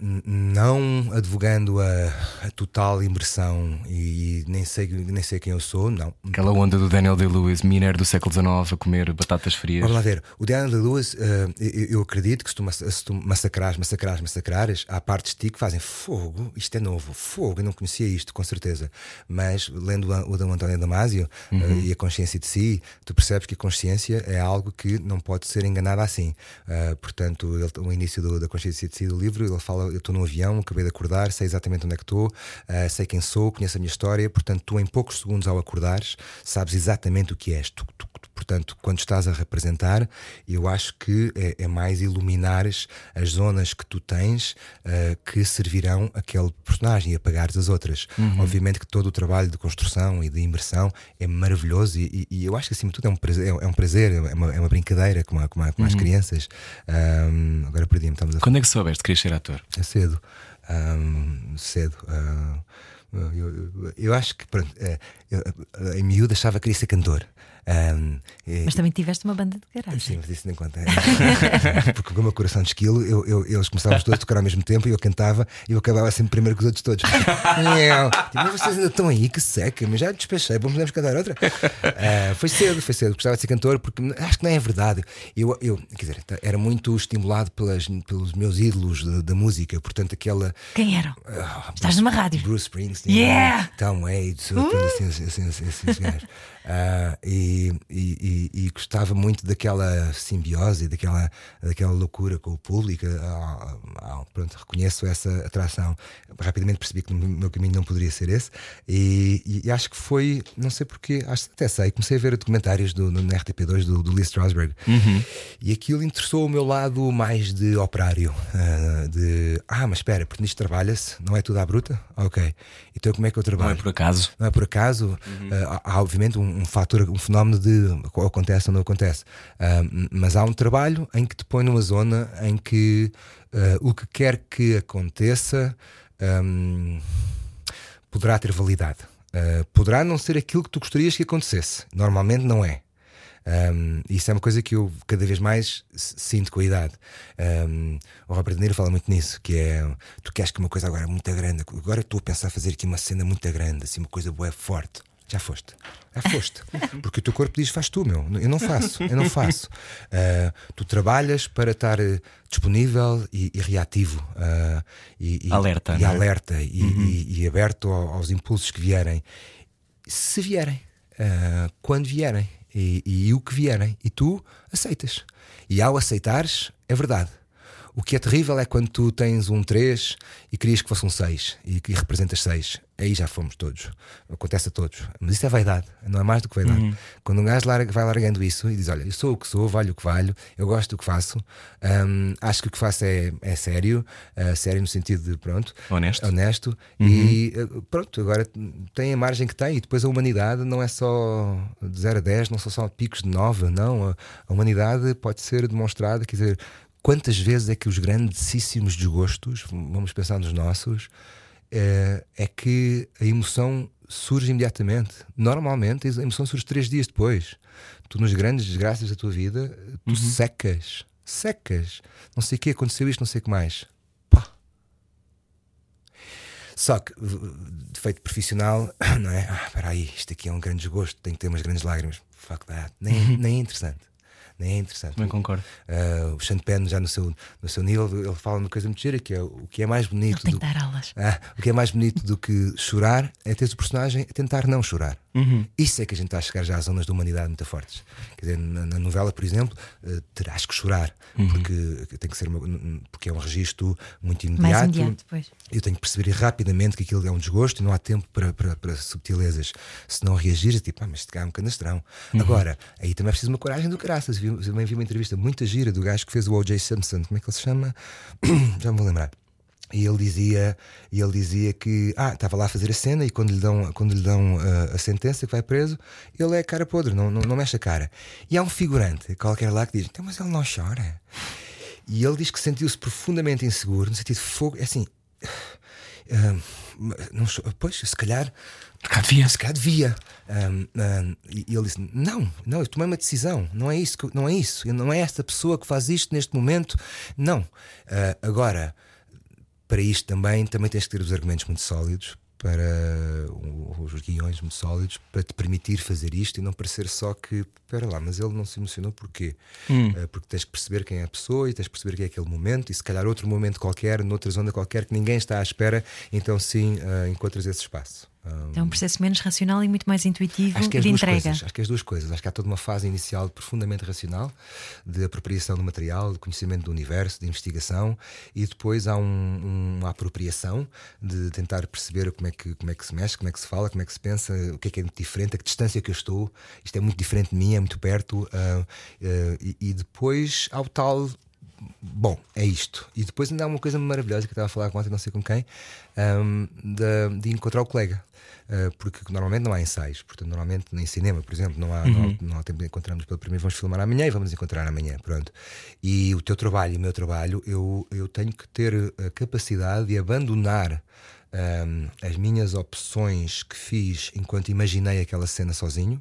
[SPEAKER 3] não advogando a, a, total imersão e, nem sei, nem sei quem eu sou, não.
[SPEAKER 2] Aquela onda do Daniel Day-Lewis, mineiro do século XIX, a comer batatas frias.
[SPEAKER 3] Vamos lá ver. O Daniel Day-Lewis, uh, eu, eu, acredito que se tu, se tu massacrares, massacrares, massacrares, há partes de ti que fazem fogo, isto é novo, fogo, eu não conhecia isto, com certeza. Mas lendo o da António Damasio uhum. uh, e a consciência de si, tu percebes que a consciência é algo que não pode ser enganada assim. Uh, portanto, ele, o início do, da consciência de si do livro livro, ele fala: Eu estou no avião, acabei de acordar, sei exatamente onde é que estou, uh, sei quem sou, conheço a minha história. Portanto, tu, em poucos segundos ao acordares, sabes exatamente o que és. Tu, tu, portanto, quando estás a representar, eu acho que é, é mais iluminares as zonas que tu tens uh, que servirão aquele personagem e apagares as outras. Uhum. Obviamente que todo o trabalho de construção e de imersão é maravilhoso e, e, e eu acho que acima de tudo é um prazer, é, um prazer, é uma, é uma brincadeira com, a, com, a, com uhum. as crianças. Um, agora perdi-me, a
[SPEAKER 2] Quando é que soubeste que querias ser ator?
[SPEAKER 3] É cedo. Um, cedo. Uh, eu, eu, eu, acho que pronto, uh, eu, em miúdo achava que queria ser cantor. Um,
[SPEAKER 4] Mas também tiveste uma banda de garagem.
[SPEAKER 3] Sim, mas isso nem conta. Porque com o meu coração de esquilo, eu, eu- eles começávamos todos a tocar ao mesmo tempo e eu cantava e eu acabava sempre primeiro que os outros todos. Tipo, mas vocês ainda estão aí, que seca, mas já despechei, vamos podemos cantar outra. Ah, foi cedo, foi cedo. Gostava de ser cantor porque acho que não é verdade. Eu, eu quer dizer, era muito estimulado pelas, pelos meus ídolos da, música, portanto, aquela.
[SPEAKER 4] Quem eram?
[SPEAKER 3] Ah,
[SPEAKER 4] Estás numa rádio.
[SPEAKER 3] Bruce Springsteen,
[SPEAKER 4] Yeah!
[SPEAKER 3] Tom Waits, assim, assim, assim, esses gajos. Ah, e, e, e- gostava muito daquela simbiose, daquela, daquela loucura com o público. Ah, ah, pronto, reconheço essa atração. Rapidamente percebi que o meu caminho não poderia ser esse. E, e acho que foi, não sei porquê, acho até sei, comecei a ver documentários do, no RTP2 do, do Lee Strasberg. E aquilo interessou o meu lado mais de operário. ah, de ah, mas espera, porque nisto trabalha-se, não é tudo à bruta? Ok. Então como é que eu
[SPEAKER 2] Não
[SPEAKER 3] trabalho?
[SPEAKER 2] é por acaso.
[SPEAKER 3] Não é por acaso. Ah, há, há, obviamente um, um fator, um fenómeno de acontece ou não acontece. M- mas há um trabalho em que te põe numa zona em que ah, o que quer que aconteça ahm, poderá ter validade. Ah, poderá não ser aquilo que tu gostarias que acontecesse. Normalmente não é. Um, isso é uma coisa que eu cada vez mais sinto com a idade. Um, o Robert De Niro fala muito nisso: que é tu queres que uma coisa agora muito grande, agora estou a pensar fazer aqui uma cena muito grande, assim, uma coisa boa, forte. Já foste, já foste. Porque o teu corpo diz: faz tu, meu. Eu não faço, eu não faço. Uh, tu trabalhas para estar eh, disponível e, e reativo uh, e,
[SPEAKER 2] Alerta,
[SPEAKER 3] e
[SPEAKER 2] é?
[SPEAKER 3] alerta e, e- e aberto ao- aos impulsos que vierem se vierem, ah, quando vierem e, e o que vierem, e tu aceitas. E ao aceitares, é verdade. O que é terrível é quando tu tens um 3 e querias que fosse um 6 e que representas 6. Aí já fomos todos. Acontece a todos. Mas isso é vaidade, não é mais do que vaidade. Quando um gajo larga- vai largando isso e diz: Olha, eu sou o que sou, valho o que valho, eu gosto do que faço, hum, acho que o que faço é, é sério, ah, sério no sentido de pronto,
[SPEAKER 2] Honesto.
[SPEAKER 3] honesto e eh, pronto, agora tem a margem que tem e depois a humanidade não é só de 0 a 10, não são só picos de 9, não. A, a humanidade pode ser demonstrada, quer dizer, quantas vezes é que os grandíssimos desgostos, vamos pensar nos nossos, eh, é que a emoção surge imediatamente. Normalmente a emoção surge três dias depois. Tu, nas grandes desgraças da tua vida, tu secas, secas. Não sei o que aconteceu isto, não sei o que mais. Pá, só que, defeito profissional, não é? Ah, espera aí, isto aqui é um grande desgosto, tem que ter umas grandes lágrimas. Fuck that. Nem, nem é interessante. Nem é interessante.
[SPEAKER 2] Também concordo.
[SPEAKER 3] Ah, o Sean Penn, já no seu, no seu nível, ele fala uma coisa muito gira que é o que é mais
[SPEAKER 4] Ele
[SPEAKER 3] bonito.
[SPEAKER 4] tem
[SPEAKER 3] do-
[SPEAKER 4] que dar aulas.
[SPEAKER 3] ah, o que é mais bonito do que chorar é ter o personagem a tentar não chorar.
[SPEAKER 2] Uhum.
[SPEAKER 3] Isso é que a gente está a chegar já às zonas da humanidade muito fortes. Quer dizer, na, na novela, por exemplo, eh, terás que chorar,
[SPEAKER 2] Uhum.
[SPEAKER 3] porque tem que ser uma- porque é um registro muito
[SPEAKER 4] Mais
[SPEAKER 3] imediato.
[SPEAKER 4] imediato, pois.
[SPEAKER 3] Eu tenho que perceber rapidamente que aquilo é um desgosto e não há tempo para, para, para subtilezas. Se não reagires, é tipo, ah, mas este gajo é um canastrão. Agora, aí também é preciso uma coragem do caraças. Vi- também vi uma entrevista muito gira do gajo que fez o O.J. Simpson. Como é que ele se chama? Já me vou lembrar. E ele dizia, e ele dizia que ah, estava lá a fazer a cena e quando lhe dão, quando lhe dão ah, a sentença que vai preso, ele é cara podre, não, não, não mexe a cara. E há um figurante qualquer lá que diz: "Então, mas ele não chora. E ele diz que sentiu-se profundamente inseguro, no sentido de fogo, é assim. ah, não, cho- pois, se calhar.
[SPEAKER 2] Cá devia.
[SPEAKER 3] Se calhar devia. Ahm, ahm, e ele disse: Não, não, eu tomei uma decisão. Não é isso, não é isso. Não é esta pessoa que faz isto neste momento. Não. Ah, agora, para isto também, também tens que ter os argumentos muito sólidos para os guiões muito sólidos para te permitir fazer isto e não parecer só que espera lá, mas ele não se emocionou porquê? Eh, porque tens que perceber quem é a pessoa e tens que perceber que é aquele momento e se calhar outro momento qualquer, noutra zona qualquer que ninguém está à espera, então sim eh, encontras esse espaço.
[SPEAKER 4] É um processo menos racional e muito mais intuitivo
[SPEAKER 3] Acho que é
[SPEAKER 4] de entrega.
[SPEAKER 3] coisas. Acho que é as duas coisas. Acho que há toda uma fase inicial profundamente racional de apropriação do material, de conhecimento do universo, de investigação, e depois há um- uma apropriação de tentar perceber como é, que, como é que se mexe, como é que se fala, como é que se pensa, o que é que é muito diferente, a que distância que eu estou. Isto é muito diferente de mim, é muito perto. ah, ah, e, e depois há o tal Bom, é isto. E depois ainda há uma coisa maravilhosa que eu estava a falar com ontem, não sei com quem, ahm, de, de encontrar o colega. Ah, porque normalmente não há ensaios, portanto, normalmente nem cinema, por exemplo, não há, não há, não há tempo de encontrarmos pela primeira, vamos filmar amanhã e vamos nos encontrar amanhã. Pronto. E o teu trabalho e o meu trabalho, eu, eu tenho que ter a capacidade de abandonar ahm, as minhas opções que fiz enquanto imaginei aquela cena sozinho,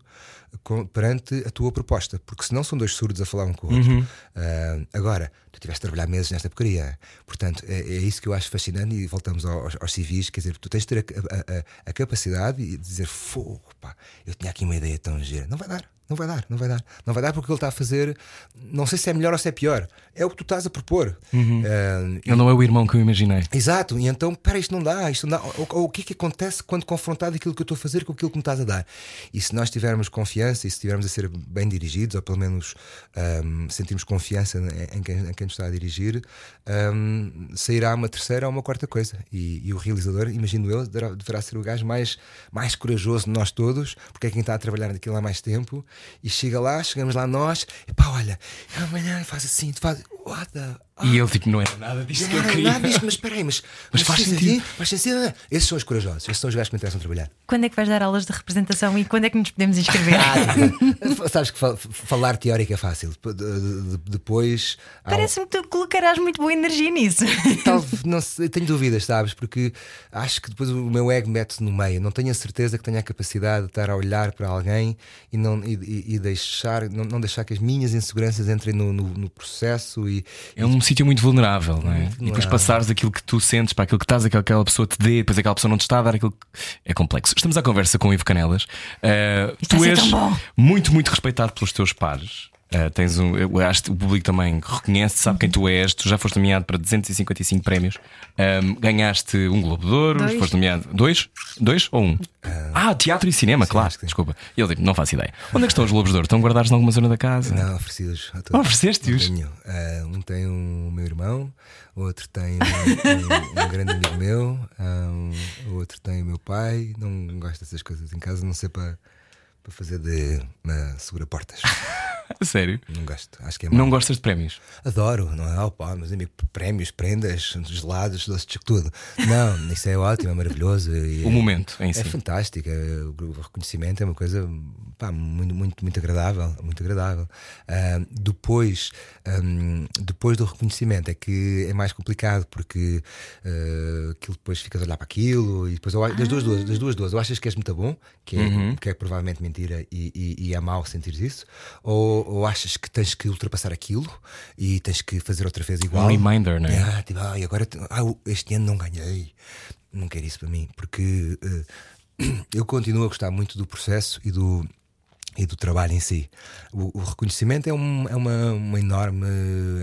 [SPEAKER 3] com- perante a tua proposta, porque senão são dois surdos a falar um com o outro. Ah, agora, tu tiveste de trabalhar meses nesta porcaria, portanto, é, é isso que eu acho fascinante. E voltamos ao- aos, aos civis, quer dizer, tu tens de ter a, a- a- a capacidade de dizer: fogo, pá, eu tinha aqui uma ideia tão gira, não vai dar. Não vai dar, não vai dar. Não vai dar porque o que ele está a fazer, não sei se é melhor ou se é pior. É o que tu estás a propor. Ah,
[SPEAKER 2] Ele não é o irmão que eu imaginei.
[SPEAKER 3] Exato, e então, pera, isto não dá, isto não dá. O, o- o que é que acontece quando confrontado aquilo que eu estou a fazer com aquilo que me estás a dar? E se nós tivermos confiança e se estivermos a ser bem dirigidos, ou pelo menos ahm, sentirmos confiança em, em quem, em quem nos está a dirigir, ahm, sairá uma terceira ou uma quarta coisa. E, e o realizador, imagino eu, deverá, deverá ser o gajo mais, mais corajoso de nós todos, porque é quem está a trabalhar naquilo há mais tempo. E chega lá, chegamos lá nós, e pá, olha, amanhã faz assim, tu faz. What the.
[SPEAKER 2] E ele, tipo, não era nada disto que eu
[SPEAKER 3] Não,
[SPEAKER 2] queria.
[SPEAKER 3] nada disto, mas espera aí, mas, mas
[SPEAKER 2] faz
[SPEAKER 3] faz
[SPEAKER 2] sentido.
[SPEAKER 3] sentido. Faz sentido. né? Esses são os corajosos, esses são os gajos que me interessam trabalhar.
[SPEAKER 4] Quando é que vais dar aulas de representação e quando é que nos podemos inscrever?
[SPEAKER 3] Ah, sabes que fal- falar teórico é fácil. De- de- de- Depois.
[SPEAKER 4] Parece-me que tu colocarás muito boa energia nisso.
[SPEAKER 3] Tal, não sei, tenho dúvidas, sabes? Porque acho que depois o meu ego mete-se no meio. Não tenho a certeza que tenho a capacidade de estar a olhar para alguém e não, e, e- e deixar, não, não deixar que as minhas inseguranças entrem no, no- no processo e,
[SPEAKER 2] É um sítio muito vulnerável, não é? E depois passares aquilo que tu sentes para aquilo que estás, aquilo que aquela pessoa te dê, depois aquela pessoa não te está a dar aquilo que é complexo. Estamos à conversa com o Ivo Canelas. Uh, tu és muito, muito respeitado pelos teus pares. Uh, tens um, eu acho que o público também reconhece, sabe quem tu és. Tu já foste nomeado para 255 prémios. Um, ganhaste um Globo de Ouro,
[SPEAKER 4] Dois.
[SPEAKER 2] foste nomeado. Dois? Dois ou um? Ah, teatro e cinema, claro.
[SPEAKER 3] sim.
[SPEAKER 2] Desculpa. E ele tipo, não faço ideia. Onde é que estão os Globos de Ouro? Estão guardados em alguma zona da casa?
[SPEAKER 3] Não, todos.
[SPEAKER 2] Ah, ofereceste-os?
[SPEAKER 3] Ah, um tem o meu irmão, outro tem um, um- um grande amigo meu, um, outro tem o meu pai. Não gosto dessas coisas em casa, não sei para, para fazer de uh, segura-portas.
[SPEAKER 2] Sério?
[SPEAKER 3] Não gosto. Acho que é.
[SPEAKER 2] Não gostas de prémios?
[SPEAKER 3] Adoro, não é? Pá, meus amigos, prémios, prendas, gelados, doces, tudo. Não, isso é ótimo, é maravilhoso.
[SPEAKER 2] O momento em si.
[SPEAKER 3] é fantástico. é- O reconhecimento é uma coisa pá, muito, muito, muito agradável. Muito agradável. Ah, depois, ahm, depois do reconhecimento é que é mais complicado porque ah, aquilo depois ficas a olhar para aquilo e depois acho- das duas duas, das duas duas, ou achas que és muito bom, que é,
[SPEAKER 2] Uhum.
[SPEAKER 3] que é provavelmente mentira e, e- e é mau sentir isso, ou, ou achas que tens que ultrapassar aquilo e tens que fazer outra vez igual.
[SPEAKER 2] Um reminder, não é?
[SPEAKER 3] Ah, tipo, ai, agora ah, este ano não ganhei. Não quero isso para mim, porque eh, eu continuo a gostar muito do processo e do, e do trabalho em si. O, o reconhecimento é, um, é uma, uma enorme.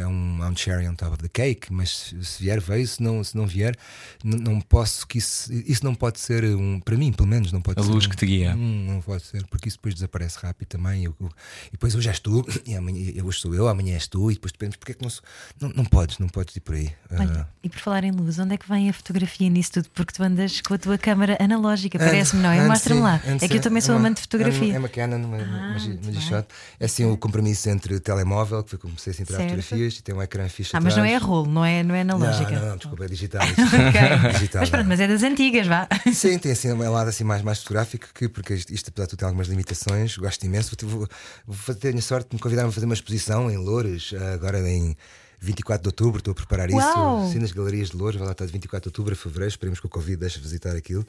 [SPEAKER 3] É um, é um cherry on top of the cake, mas se, vier, veio. Se não, se não vier, não posso. Que isso, isso não pode ser um. Para mim, pelo menos, não pode
[SPEAKER 2] A
[SPEAKER 3] ser.
[SPEAKER 2] luz
[SPEAKER 3] um-
[SPEAKER 2] que te guia.
[SPEAKER 3] Hum, não pode ser, porque isso depois desaparece rápido também. Eu- eu- e depois hoje és tu, e amanhã, hoje sou eu, amanhã és tu, e depois depende. Porque é que não, sou- não, não podes, não podes ir por aí. Ah,
[SPEAKER 4] Olha, e por falar em luz, onde é que vem a fotografia nisso tudo? Porque tu andas com a tua câmara analógica, parece-me, não é? Mostra-me lá.
[SPEAKER 3] antes
[SPEAKER 4] É que eu também sou
[SPEAKER 3] é
[SPEAKER 4] amante de fotografia.
[SPEAKER 3] É uma Canon, uma, uma,
[SPEAKER 4] Ah, bem.
[SPEAKER 3] G-Shot. É assim o compromisso entre telemóvel, que foi como comecei a tirar
[SPEAKER 4] Certo.
[SPEAKER 3] fotografias, e tem um ecrã fixe
[SPEAKER 4] Ah, mas não
[SPEAKER 3] atrás.
[SPEAKER 4] é rolo, não é, não é
[SPEAKER 3] Não,
[SPEAKER 4] analógica.
[SPEAKER 3] não, não, desculpa, é digital.
[SPEAKER 4] Ok.
[SPEAKER 3] digital
[SPEAKER 4] Mas pronto,
[SPEAKER 3] não.
[SPEAKER 4] mas é das antigas, vá.
[SPEAKER 3] Sim, tem assim um lado assim mais, mais fotográfico, que, porque isto, apesar de tudo tem algumas limitações, gosto imenso. Vou, vou, vou tenho a sorte de me convidaram a fazer uma exposição em Loures, ah, agora em 24 de outubro, estou a preparar
[SPEAKER 4] Uau!
[SPEAKER 3] isso. Sim, nas galerias de Loures, vai lá estar de 24 de outubro a fevereiro, esperemos que o Covid deixe visitar aquilo.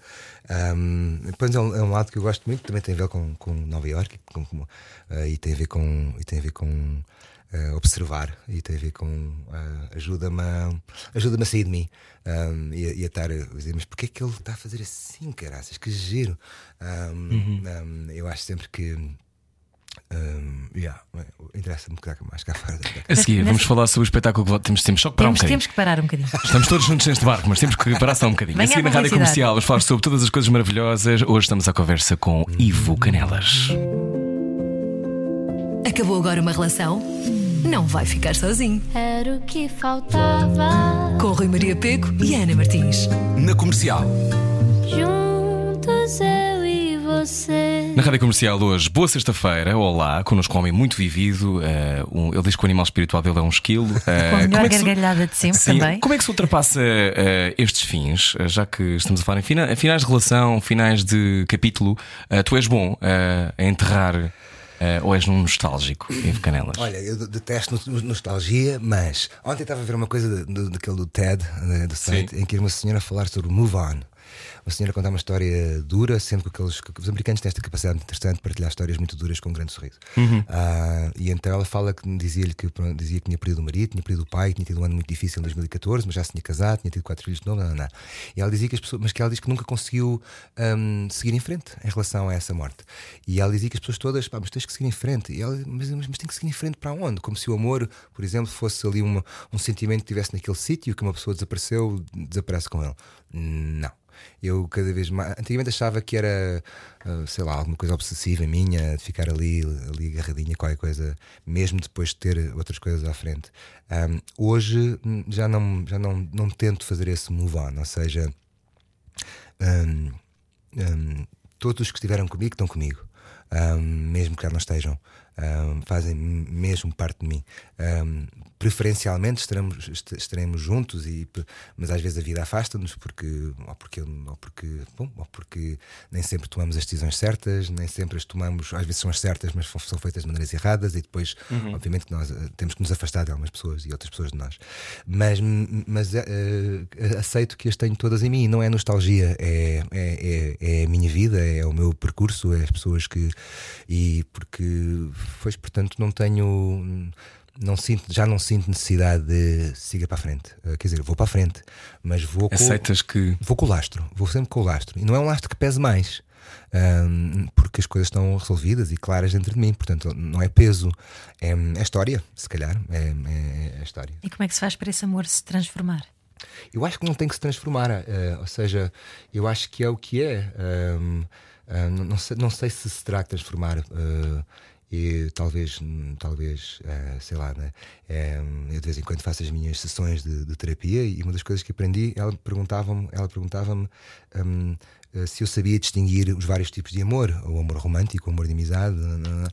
[SPEAKER 3] Ahm, depois é um, é um lado que eu gosto muito, também tem a ver com, com Nova Iorque com, com, ah, e tem a ver com. E tem a ver com ah, observar e tem a ver com ah, ajuda-me a, ajuda a sair de mim Ahm, e, a- e a estar a dizer, mas porquê é que ele está a fazer assim, caraças? Que giro! Ahm, ahm, eu acho sempre que ahm, yeah, interessa-me que mais cá fora.
[SPEAKER 2] A seguir,
[SPEAKER 4] Mas-
[SPEAKER 2] vamos falar sobre o espetáculo que temos, temos só que parar um
[SPEAKER 4] Temos,
[SPEAKER 2] bocadinho.
[SPEAKER 4] temos que parar um bocadinho.
[SPEAKER 2] Estamos todos juntos neste barco, mas temos que parar só um bocadinho.
[SPEAKER 4] Venha
[SPEAKER 2] a seguir
[SPEAKER 4] a
[SPEAKER 2] na rádio comercial, vamos falar sobre todas as coisas maravilhosas. Hoje estamos à conversa com Ivo Canelas.
[SPEAKER 6] Acabou agora uma relação? Não vai ficar sozinho.
[SPEAKER 1] Era o que faltava.
[SPEAKER 6] Com Rui Maria Peco e Ana Martins.
[SPEAKER 5] Na comercial.
[SPEAKER 1] Juntos eu e você.
[SPEAKER 2] Na rádio comercial hoje, boa sexta-feira, olá, connosco um homem muito vivido. eh, um- ele diz que o animal espiritual dele é um esquilo. eh,
[SPEAKER 4] Com a melhor
[SPEAKER 2] como é que se-
[SPEAKER 4] gargalhada de sempre
[SPEAKER 2] Sim,
[SPEAKER 4] também.
[SPEAKER 2] Como é que se ultrapassa eh, estes fins, eh, já que estamos a falar em fina- finais de relação, finais de capítulo? eh, tu és bom eh, a enterrar eh, ou és num nostálgico, Ivo Canelas?
[SPEAKER 3] Olha, eu detesto no- nostalgia, mas ontem estava a ver uma coisa daquele do TED, do site, em que era uma senhora a falar sobre Move On. Uma senhora contar uma história dura, sempre que aqueles. Os americanos têm esta capacidade interessante de partilhar histórias muito duras com um grande sorriso. Ah, e então ela fala que dizia-lhe que, pronto, dizia que tinha perdido o marido, tinha perdido o pai, tinha tido um ano muito difícil em 2014, mas já se tinha casado, tinha tido quatro filhos de novo, não, não, não. E ela dizia que as pessoas, mas que ela diz que nunca conseguiu ahm, seguir em frente em relação a essa morte. E ela dizia que as pessoas todas, pá, mas tens que seguir em frente. E ela, mas, mas, mas tem que seguir em frente para onde? Como se o amor, por exemplo, fosse ali uma, um sentimento que estivesse naquele sítio que uma pessoa desapareceu, desaparece com ele. Não. Eu cada vez mais. Antigamente achava que era, ah, sei lá, alguma coisa obsessiva minha, de ficar ali, ali agarradinha, qualquer coisa, mesmo depois de ter outras coisas à frente. Ahm, hoje hum, já, não, já não, não tento fazer esse move on, ou seja, hum, hum, todos os que estiveram comigo estão comigo, hum, mesmo que já não estejam, hum, fazem mesmo parte de mim. Hum, preferencialmente estaremos, est- estaremos juntos, e, mas às vezes a vida afasta-nos porque, ou porque, ou, porque, bom, ou porque nem sempre tomamos as decisões certas, nem sempre as tomamos, às vezes são as certas, mas são- feitas de maneiras erradas, e depois, obviamente, que nós eh, temos que nos afastar de algumas pessoas e outras pessoas de nós. Mas, mas eh, aceito que as tenho todas em mim, e não é nostalgia, é, é, é, é a minha vida, é o meu percurso, é as pessoas que. E porque, pois, portanto, não tenho. Não sinto, já não sinto necessidade de siga para a frente. Eh, Quer dizer, vou para a frente, mas vou com,
[SPEAKER 2] Aceitas que.
[SPEAKER 3] Vou com o lastro, vou sempre com o lastro. E não é um lastro que pese mais, ahm, porque as coisas estão resolvidas e claras dentro de mim. Portanto, não é peso, é, é história, se calhar. É, é, é história.
[SPEAKER 4] E como é que se faz para esse amor se transformar?
[SPEAKER 3] Eu acho que não tem que se transformar, eh, ou seja, eu acho que é o que é. Ahm, ah, não, não sei, não sei se se terá que transformar. eh, e talvez, hum, talvez, eh, sei lá, né? Eu de vez em quando faço as minhas sessões de, de terapia e uma das coisas que aprendi, ela perguntava-me, ela perguntava-me hum, eh, se eu sabia distinguir os vários tipos de amor, o amor romântico, o amor de amizade. nananana.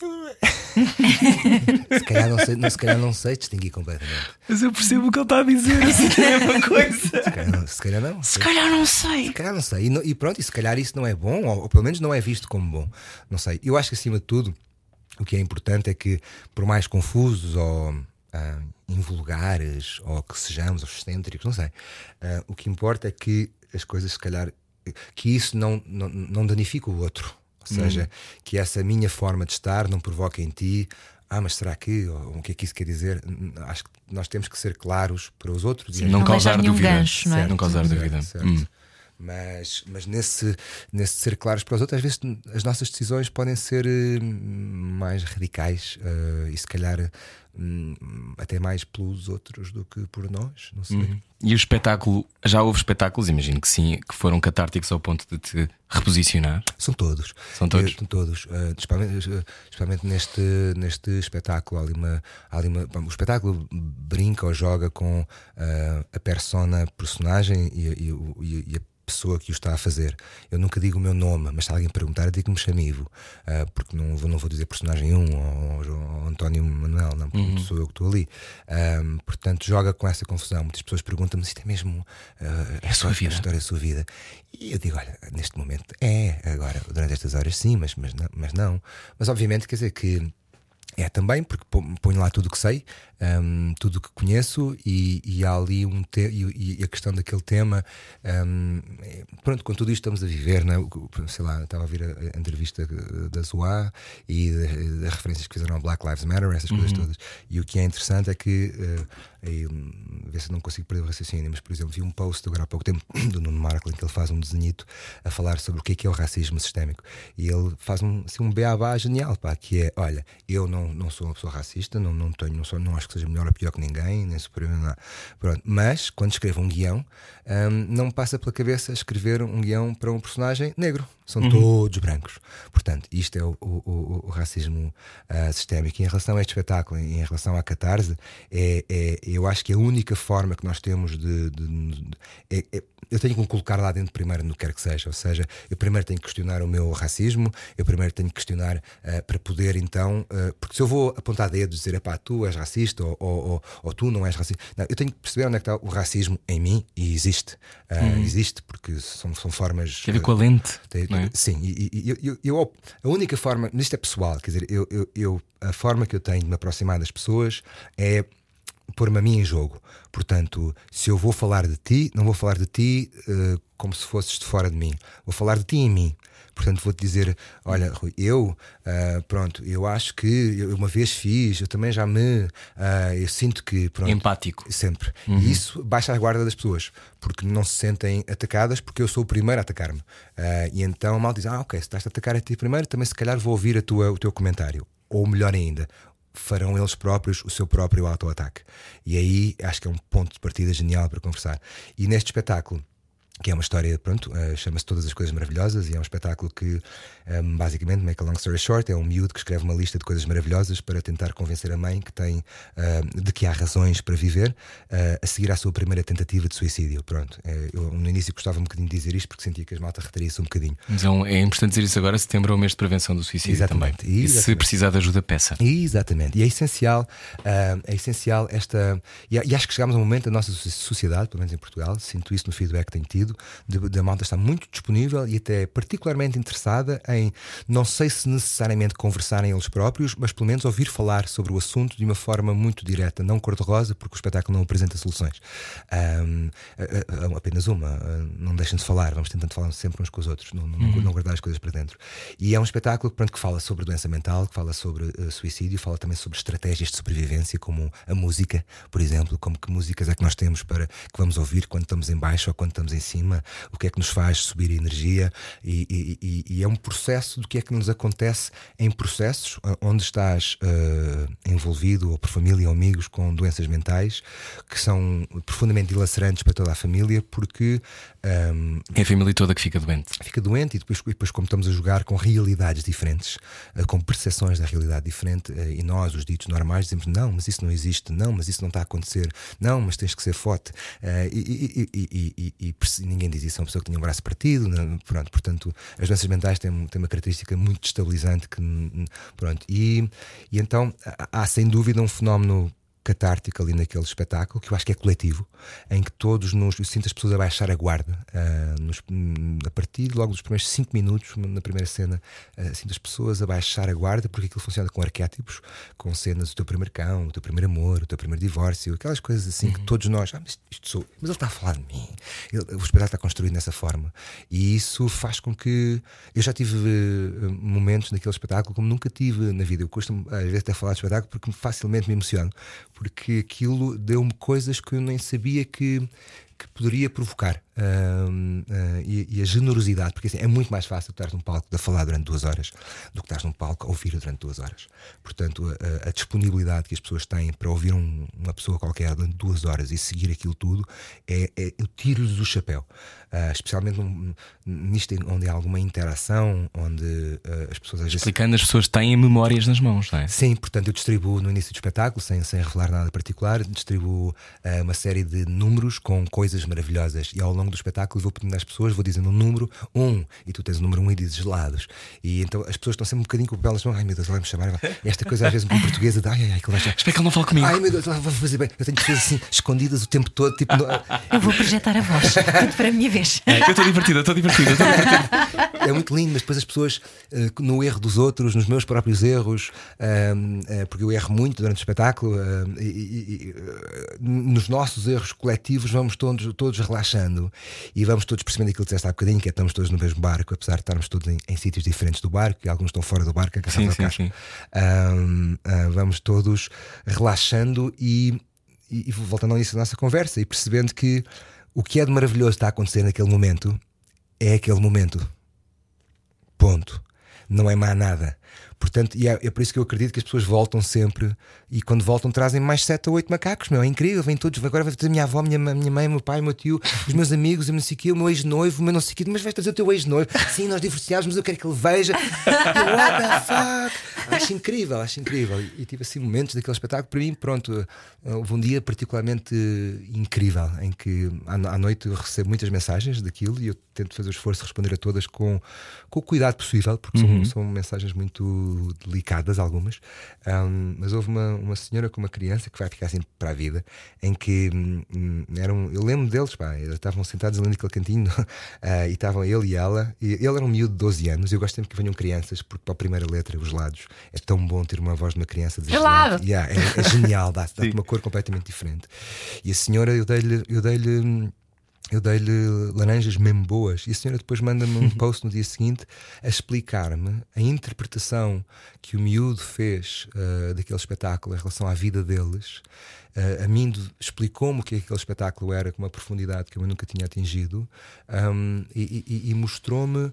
[SPEAKER 3] Eu- se, calhar não sei, não, se calhar não sei distinguir completamente.
[SPEAKER 2] Mas eu percebo o que ele está a dizer, assim, é uma coisa.
[SPEAKER 3] Se calhar não. Se calhar não.
[SPEAKER 2] Se calhar não sei.
[SPEAKER 3] Se calhar não sei. E, não- e pronto, e se calhar isso não é bom, ou, ou pelo menos não é visto como bom. Não sei. Eu acho que acima de tudo, o que é importante é que, por mais confusos ou ah, invulgares, ou que sejamos, ou excêntricos, não sei, ah, o que importa é que as coisas, se calhar, que isso não, não, não danifica o outro. Ou seja, que essa minha forma de estar não provoque em ti. Ah, mas será que? Ou, o que é que isso quer dizer? Acho que nós temos que ser claros para os outros e
[SPEAKER 2] Não,
[SPEAKER 4] Não
[SPEAKER 2] causar dúvida.
[SPEAKER 4] gancho, não é?
[SPEAKER 2] Não causar
[SPEAKER 3] Certo,
[SPEAKER 2] dúvida.
[SPEAKER 3] certo.
[SPEAKER 2] Hum.
[SPEAKER 3] Mas, mas nesse, nesse ser claros para os outros, às vezes as nossas decisões podem ser eh, mais radicais eh, e se calhar hum, até mais pelos outros do que por nós. Não sei.
[SPEAKER 2] Uhum. E o espetáculo, já houve espetáculos, imagino que sim, que foram catárticos ao ponto de te reposicionar.
[SPEAKER 3] São todos.
[SPEAKER 2] São todos?
[SPEAKER 3] Eh, São todos. Eh, especialmente, especialmente neste, neste espetáculo. Há ali uma, há ali uma- bom, o espetáculo brinca ou joga com eh, a persona personagem e, e e- e a pessoa que o está a fazer. Eu nunca digo o meu nome, mas se alguém perguntar, eu digo que me chamo Ivo. eh, porque não vou, não vou dizer personagem 1 ou, ou António Manuel, não, porque sou eu que estou ali. Ahm, portanto, joga com essa confusão. Muitas pessoas perguntam-me se isto é mesmo eh,
[SPEAKER 2] É a sua vida.
[SPEAKER 3] história da sua vida. E eu digo, olha, neste momento é, agora, durante estas horas sim, mas, mas, não, mas não. Mas obviamente quer dizer que é também, porque ponho lá tudo o que sei, hum, tudo o que conheço, e, e há ali um te e, e a questão daquele tema. hum, é- pronto, com tudo isto estamos a viver, né? Sei lá, estava a ouvir a, entrevista da Zoá e das referências que fizeram ao Black Lives Matter, essas coisas todas. E o que é interessante é que, hum, ver se não consigo perder o raciocínio, mas por exemplo, vi um post agora há pouco tempo do Nuno Marklin que ele faz um desenhito a falar sobre o que é que é o racismo sistémico. E ele faz um, assim, um beabá genial, pá, que é: olha, eu não, não sou uma pessoa racista, não, não, tenho, não, sou, não acho que seja melhor ou pior que ninguém, nem superior, nem nada. Pronto, mas quando escrevo um guião, hum, não me passa pela cabeça escrever um guião para um personagem negro. São todos brancos. Portanto, isto é o, o- o- racismo ah, sistémico. E em relação a este espetáculo, em relação à catarse, é, é- eu acho que a única forma que nós temos de. de- de- é- é- eu tenho que me colocar lá dentro primeiro no que quer que seja. Ou seja, eu primeiro tenho que questionar o meu racismo, eu primeiro tenho que questionar ah, para poder então. ah, porque se eu vou apontar dedos e dizer, epá, tu és racista ou, ou, ou- ou tu não és racista, não, eu tenho que perceber onde é que está o racismo em mim e existe. Ah, Existe, porque são, são formas.
[SPEAKER 2] Tem a ver com a lente.
[SPEAKER 3] Tem-
[SPEAKER 2] é?
[SPEAKER 3] Sim, e, e- eu, eu- a única forma, isto é pessoal, quer dizer, eu, eu- eu- a forma que eu tenho de me aproximar das pessoas é pôr-me a mim em jogo. Portanto, se eu vou falar de ti, não vou falar de ti uh, como se fosses de fora de mim. Vou falar de ti em mim. Portanto, vou-te dizer: olha, Rui, eu, uh, pronto, eu acho que eu uma vez fiz, eu também já me. Uh, eu sinto que. Pronto,
[SPEAKER 2] Empático.
[SPEAKER 3] Sempre. Uhum. E isso baixa a guarda das pessoas, porque não se sentem atacadas, porque eu sou o primeiro a atacar-me. Uh, e então mal diz: ah, ok, se estás a atacar a ti primeiro, também se calhar vou ouvir a tua, o teu comentário. Ou melhor ainda, farão eles próprios o seu próprio auto-ataque. E aí acho que é um ponto de partida genial para conversar. E neste espetáculo que é uma história, pronto, uh, chama-se Todas as Coisas Maravilhosas e é um espetáculo que, ehm, basicamente, make a long story short, é um miúdo que escreve uma lista de coisas maravilhosas para tentar convencer a mãe que tem, uh, de que há razões para viver, uh, a seguir à sua primeira tentativa de suicídio. Pronto, eu no início gostava um bocadinho de dizer isto porque sentia que as malta retaria-se um bocadinho.
[SPEAKER 2] Então é importante dizer isso agora, setembro é o mês de prevenção do suicídio
[SPEAKER 3] exatamente,
[SPEAKER 2] também. E, exatamente. se precisar de ajuda, peça.
[SPEAKER 3] Exatamente, e é essencial, é essencial esta. E, e acho que chegámos a um momento da nossa sociedade, pelo menos em Portugal, sinto isso no feedback que tenho tido, de, de a malta está muito disponível e até particularmente interessada em, não sei se necessariamente conversarem eles próprios, mas pelo menos ouvir falar sobre o assunto de uma forma muito direta, não cor-de-rosa, porque o espetáculo não apresenta soluções. Um, apenas uma, não deixem de falar, vamos tentando falar sempre uns com os outros, não, não, uhum. não, guardar as coisas para dentro. E é um espetáculo pronto, que fala sobre doença mental, que fala sobre uh, suicídio, fala também sobre estratégias de sobrevivência, como a música, por exemplo, como que músicas é que nós temos para que vamos ouvir quando estamos em baixo ou quando estamos em cima, o que é que nos faz subir energia e, e, e, é um processo do que é que nos acontece em processos onde estás uh, envolvido ou por família ou amigos com doenças mentais que são profundamente dilacerantes para toda a família porque
[SPEAKER 2] um, é a família toda que fica doente.
[SPEAKER 3] Fica doente e depois, e depois como estamos a jogar com realidades diferentes, uh, com percepções da realidade diferente, uh, e nós, os ditos normais, dizemos: não, mas isso não existe, não, mas isso não está a acontecer, não, mas tens que ser forte. Uh, e, e, e, ninguém diz isso a uma pessoa que tinha um braço partido. Não, pronto, portanto, as doenças mentais têm, têm uma característica muito destabilizante. Que, pronto, e, e então há sem dúvida um fenómeno catártico ali naquele espetáculo, que eu acho que é coletivo, em que todos nos. Eu sinto as pessoas a baixar a guarda. Uh, nos, a partir logo dos primeiros 5 minutos, na primeira cena, uh, sinto as pessoas a baixar a guarda, porque aquilo funciona com arquétipos, com cenas do teu primeiro cão, o teu primeiro amor, o teu primeiro divórcio, aquelas coisas assim uhum. que todos nós. Ah, mas isto sou. Mas ele está a falar de mim. Ele, o espetáculo está construído dessa forma. E isso faz com que. Eu já tive uh, momentos naquele espetáculo como nunca tive na vida. Eu costumo, às vezes, até falar de espetáculo porque facilmente me emociono porque aquilo deu-me coisas que eu nem sabia que, que poderia provocar. Uh, uh, e, e, a generosidade, porque assim, é muito mais fácil estar num palco a falar durante duas horas do que estar num palco a ouvir durante duas horas. Portanto, a, a disponibilidade que as pessoas têm para ouvir um, uma pessoa qualquer durante duas horas e seguir aquilo tudo, é, é eu tiro-lhes o chapéu. Uh, especialmente num, nisto onde há alguma interação, onde as pessoas às
[SPEAKER 2] Explicando, vezes... as pessoas têm memórias nas mãos, não é?
[SPEAKER 3] Sim, portanto, eu distribuo no início do espetáculo, sem, sem revelar nada particular, distribuo uma série de números com coisas maravilhosas e ao longo do espetáculo vou pedindo às pessoas, vou dizendo um número, um, e tu tens o número um e dizes gelados. E então as pessoas estão sempre um bocadinho com o papel nas mãos, ai meu Deus, ela vai me chamar. E esta coisa às vezes em português, ai ai ai, que
[SPEAKER 2] Espero que ele não fale comigo.
[SPEAKER 3] Ai meu Deus, ela vai fazer bem. Eu tenho pessoas assim, escondidas o tempo todo, tipo. No...
[SPEAKER 4] Eu vou projetar a voz, tudo para a minha vez.
[SPEAKER 2] É, eu estou divertida, estou divertida, estou divertida.
[SPEAKER 3] É muito lindo, mas depois as pessoas, uh, no erro dos outros, nos meus próprios erros, uh, uh, porque eu erro muito durante o espetáculo, e, e, nos nossos erros coletivos vamos todos, todos relaxando e vamos todos percebendo aquilo que disseste há bocadinho, que é estamos todos no mesmo barco, apesar de estarmos todos em, em sítios diferentes do barco e alguns estão fora do barco, agarrados ao casco. Um, uh, vamos todos relaxando e, e, e voltando ao início da nossa conversa e percebendo que o que é de maravilhoso está a acontecer naquele momento é aquele momento. Ponto. Não é mais nada. Portanto, e é, é, por isso que eu acredito que as pessoas voltam sempre e quando voltam trazem mais 7 ou 8 macacos, meu, é incrível, vem todos, agora vai trazer a minha avó, minha, minha mãe, meu pai, meu tio, os meus amigos, eu não sei o quê, o meu ex-noivo, o meu não sei o quê, mas vais trazer o teu ex-noivo. Sim, nós divorciámos, mas eu quero que ele veja. What the fuck? Acho incrível, acho incrível. E, e tive assim momentos daquele espetáculo, para mim, pronto, houve um dia particularmente incrível em que à, à noite eu recebo muitas mensagens daquilo e eu tento fazer o esforço de responder a todas com, com o cuidado possível, porque uhum. são, são mensagens muito delicadas, algumas. Um, mas houve uma, uma senhora com uma criança que vai ficar assim para a vida, em que hum, hum, eram. Eu lembro deles, pá, eles estavam sentados ali naquele cantinho uh, e estavam ele e ela. E ele era um miúdo de 12 anos. Eu gosto sempre que venham crianças, porque para a primeira letra, os lados, é tão bom ter uma voz de uma criança.
[SPEAKER 4] Gelado!
[SPEAKER 3] Yeah, é, é genial, dá-te dá uma cor completamente diferente. E a senhora, eu dei-lhe. Eu hum, eu dei-lhe laranjas mesmo boas e a senhora depois manda-me um post no dia seguinte a explicar-me a interpretação que o miúdo fez uh, daquele espetáculo em relação à vida deles. Uh, a mim explicou-me o que aquele espetáculo era com uma profundidade que eu nunca tinha atingido um, e, e, e mostrou-me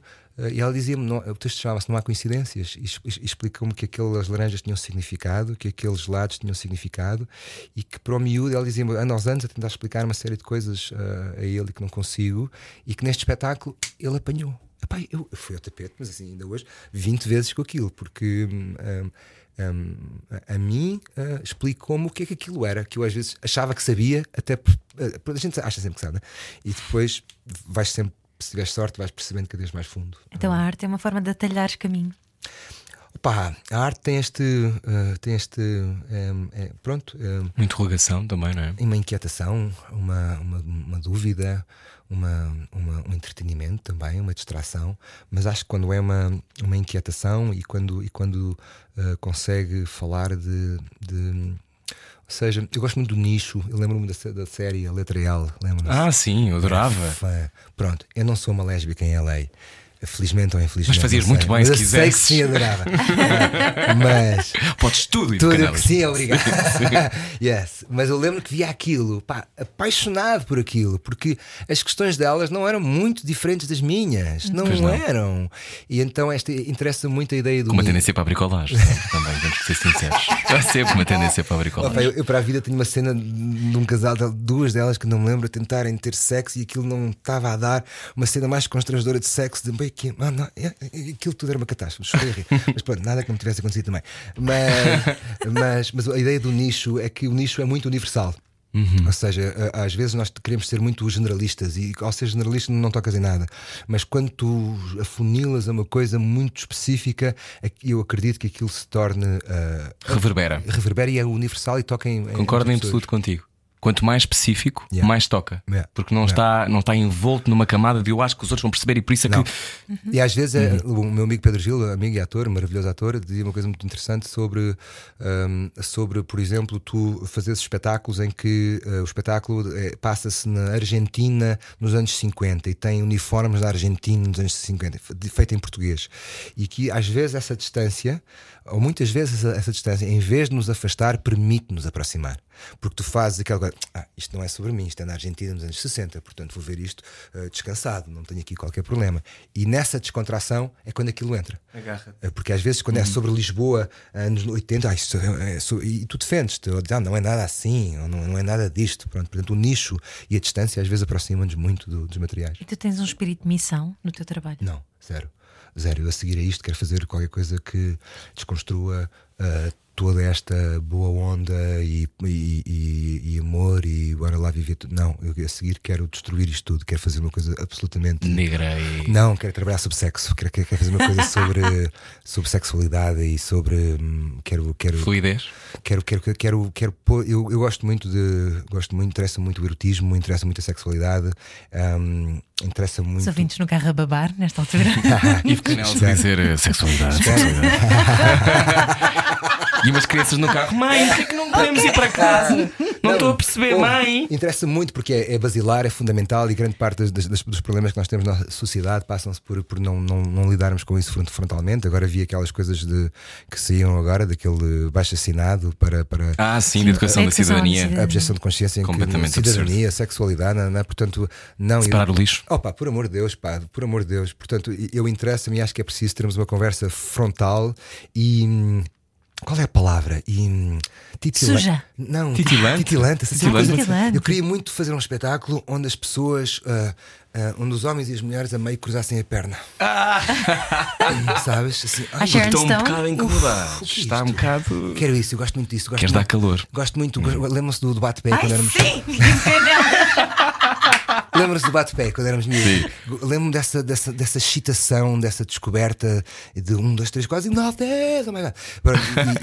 [SPEAKER 3] e ela dizia-me: o texto chamava-se Não há coincidências, e, e explicou-me que aquelas laranjas tinham significado, que aqueles gelados tinham significado, e que para o miúdo ela dizia-me ano aos anos a tentar explicar uma série de coisas uh, a ele que não consigo, e que neste espetáculo ele apanhou. Epá, eu, fui ao tapete, mas assim, ainda hoje, 20 vezes com aquilo, porque. Um, um, a, a mim uh, explicou-me o que é que aquilo era, que eu às vezes achava que sabia, até uh, a gente acha sempre que sabe, né? e depois vais sempre se tiveres sorte, vais percebendo cada vez mais fundo.
[SPEAKER 4] Então a arte é uma forma de atalhar caminho.
[SPEAKER 3] Opa, a arte tem este. Uh, tem este é, é, pronto. É,
[SPEAKER 2] uma interrogação também, não é?
[SPEAKER 3] Uma inquietação, uma, uma, uma dúvida, uma, uma, um entretenimento também, uma distração. Mas acho que quando é uma, uma inquietação e quando, e quando uh, consegue falar de, de seja, eu gosto muito do nicho. Eu lembro-me da, da, série A Letra L. Lembro
[SPEAKER 2] ah, sim, eu adorava.
[SPEAKER 3] Pronto, eu não sou uma lésbica em LA. Felizmente ou infelizmente.
[SPEAKER 2] Mas fazias muito bem
[SPEAKER 3] mas
[SPEAKER 2] se
[SPEAKER 3] eu
[SPEAKER 2] quisesse.
[SPEAKER 3] Sei que sim, adorava. mas.
[SPEAKER 2] Podes tudo,
[SPEAKER 3] Tudo que sim, obrigado. yes. Mas eu lembro que via aquilo, pá, apaixonado por aquilo, porque as questões delas não eram muito diferentes das minhas. Não, não. eram. E então esta interessa muito a ideia do.
[SPEAKER 2] Com uma tendência para a bricolagem, também, temos que ser sinceros. Há sempre uma tendência para a bricolagem.
[SPEAKER 3] eu, eu, para a vida tenho uma cena de um casal, duas delas que não me lembro, tentarem ter sexo e aquilo não estava a dar. Uma cena mais constrangedora de sexo, de que ah, não, é, é, aquilo tudo era uma catástrofe, mas pronto, nada que não tivesse acontecido também. Mas, mas, mas a ideia do nicho é que o nicho é muito universal. Uhum. Ou seja, às vezes nós queremos ser muito generalistas e ao ser generalista não tocas em nada, mas quando tu afunilas a uma coisa muito específica, é eu acredito que aquilo se torne uh,
[SPEAKER 2] reverbera.
[SPEAKER 3] Reverbera e é universal e toca em.
[SPEAKER 2] Concordo em, em absoluto contigo. Quanto mais específico, yeah. mais toca. Yeah. Porque não, yeah. está, não está envolto numa camada de eu acho que os outros vão perceber e por isso é
[SPEAKER 3] não.
[SPEAKER 2] que.
[SPEAKER 3] Uhum. E às vezes é, uhum. o meu amigo Pedro Gil, amigo e ator, maravilhoso ator, dizia uma coisa muito interessante sobre, um, sobre por exemplo, tu fazes espetáculos em que uh, o espetáculo é, passa-se na Argentina nos anos 50 e tem uniformes da Argentina nos anos 50, feito em português. E que às vezes essa distância, ou muitas vezes essa, essa distância, em vez de nos afastar, permite-nos aproximar. Porque tu fazes aquela coisa, ah, isto não é sobre mim, isto é na Argentina nos anos 60, portanto vou ver isto uh, descansado, não tenho aqui qualquer problema. E nessa descontração é quando aquilo entra.
[SPEAKER 2] Agarra.
[SPEAKER 3] Uh, porque às vezes, quando é uhum. é sobre Lisboa, anos 80, ah, isto é, é, e tu defendes-te, ah, não é nada assim, ou não, não é nada disto. Pronto, portanto, o nicho e a distância às vezes aproximam-nos muito do, dos materiais.
[SPEAKER 4] E tu tens um espírito de missão no teu trabalho?
[SPEAKER 3] Não, zero. Zero. Eu a seguir a isto quero fazer qualquer coisa que desconstrua. Uh, toda esta boa onda e, e, e, e, amor e bora lá viver tudo. Não, eu a seguir quero destruir isto tudo, quero fazer uma coisa absolutamente
[SPEAKER 2] negra e.
[SPEAKER 3] Não, quero trabalhar sobre sexo, quero, quero fazer uma coisa sobre, sobre sexualidade e sobre. Hum, quero, quero,
[SPEAKER 2] Fluidez.
[SPEAKER 3] Quero, quero, quero, quero, quero eu, eu gosto muito de. Gosto muito, interessa muito o erotismo, interessa muito a sexualidade. Um, interessa muito. Os
[SPEAKER 4] ouvintes no carro a babar nesta altura.
[SPEAKER 2] e Canel dizer eh, sexualidade. sexualidade. E umas crianças no carro, mãe, por que, é que não podemos ir para casa? Não estou a perceber, mãe.
[SPEAKER 3] Interessa muito porque é, é, basilar, é fundamental e grande parte das, das, dos problemas que nós temos na sociedade passam-se por, por não, não, não, lidarmos com isso frontalmente. Agora vi aquelas coisas de, que saíam agora, daquele baixo assinado para. para
[SPEAKER 2] ah, sim, de educação da cidadania.
[SPEAKER 3] A objeção de consciência,
[SPEAKER 2] Completamente
[SPEAKER 3] que, cidadania, absurdo. sexualidade, não, não, portanto, não.
[SPEAKER 2] Separar eu, o lixo.
[SPEAKER 3] Oh, pá, por amor de Deus, pá, por amor de Deus. Portanto, eu interessa-me e acho que é preciso termos uma conversa frontal e. Hum, qual é a palavra? E,
[SPEAKER 4] titila... Suja.
[SPEAKER 3] Não,
[SPEAKER 2] titilante.
[SPEAKER 3] Titilante.
[SPEAKER 4] titilante. titilante.
[SPEAKER 3] Eu queria muito fazer um espetáculo onde as pessoas, uh, uh, onde os homens e as mulheres a meio cruzassem a perna.
[SPEAKER 2] Ah.
[SPEAKER 3] Sabes? Assim,
[SPEAKER 4] ai, estou
[SPEAKER 2] um bocado incomodado. Está um bocado.
[SPEAKER 3] Quero isso, eu gosto muito disso. Gosto
[SPEAKER 2] Queres
[SPEAKER 3] muito,
[SPEAKER 2] dar calor?
[SPEAKER 3] Gosto muito. Hum. Lembram-se do debate pé quando éramos.
[SPEAKER 4] Sim!
[SPEAKER 3] Lembra-se do bate-pé quando éramos miúdos? Lembro-me dessa, dessa, dessa excitação, dessa descoberta de um, dois, três, quase, não, dez, oh my God.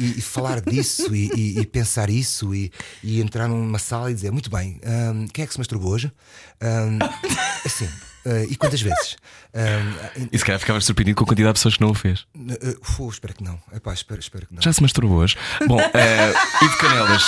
[SPEAKER 3] E, e- e falar disso e, e- pensar isso e, e entrar numa sala e dizer: Muito bem, hum, quem é que se masturbou hoje? Hum, assim, eh, e quantas vezes? Hum,
[SPEAKER 2] E se calhar ficavas surpreendido com a quantidade de pessoas que não o fez.
[SPEAKER 3] eh, fu, espero que não. Epá, espero, espero que não.
[SPEAKER 2] Já se masturbou hoje? Bom, eh, Ivo Canelas,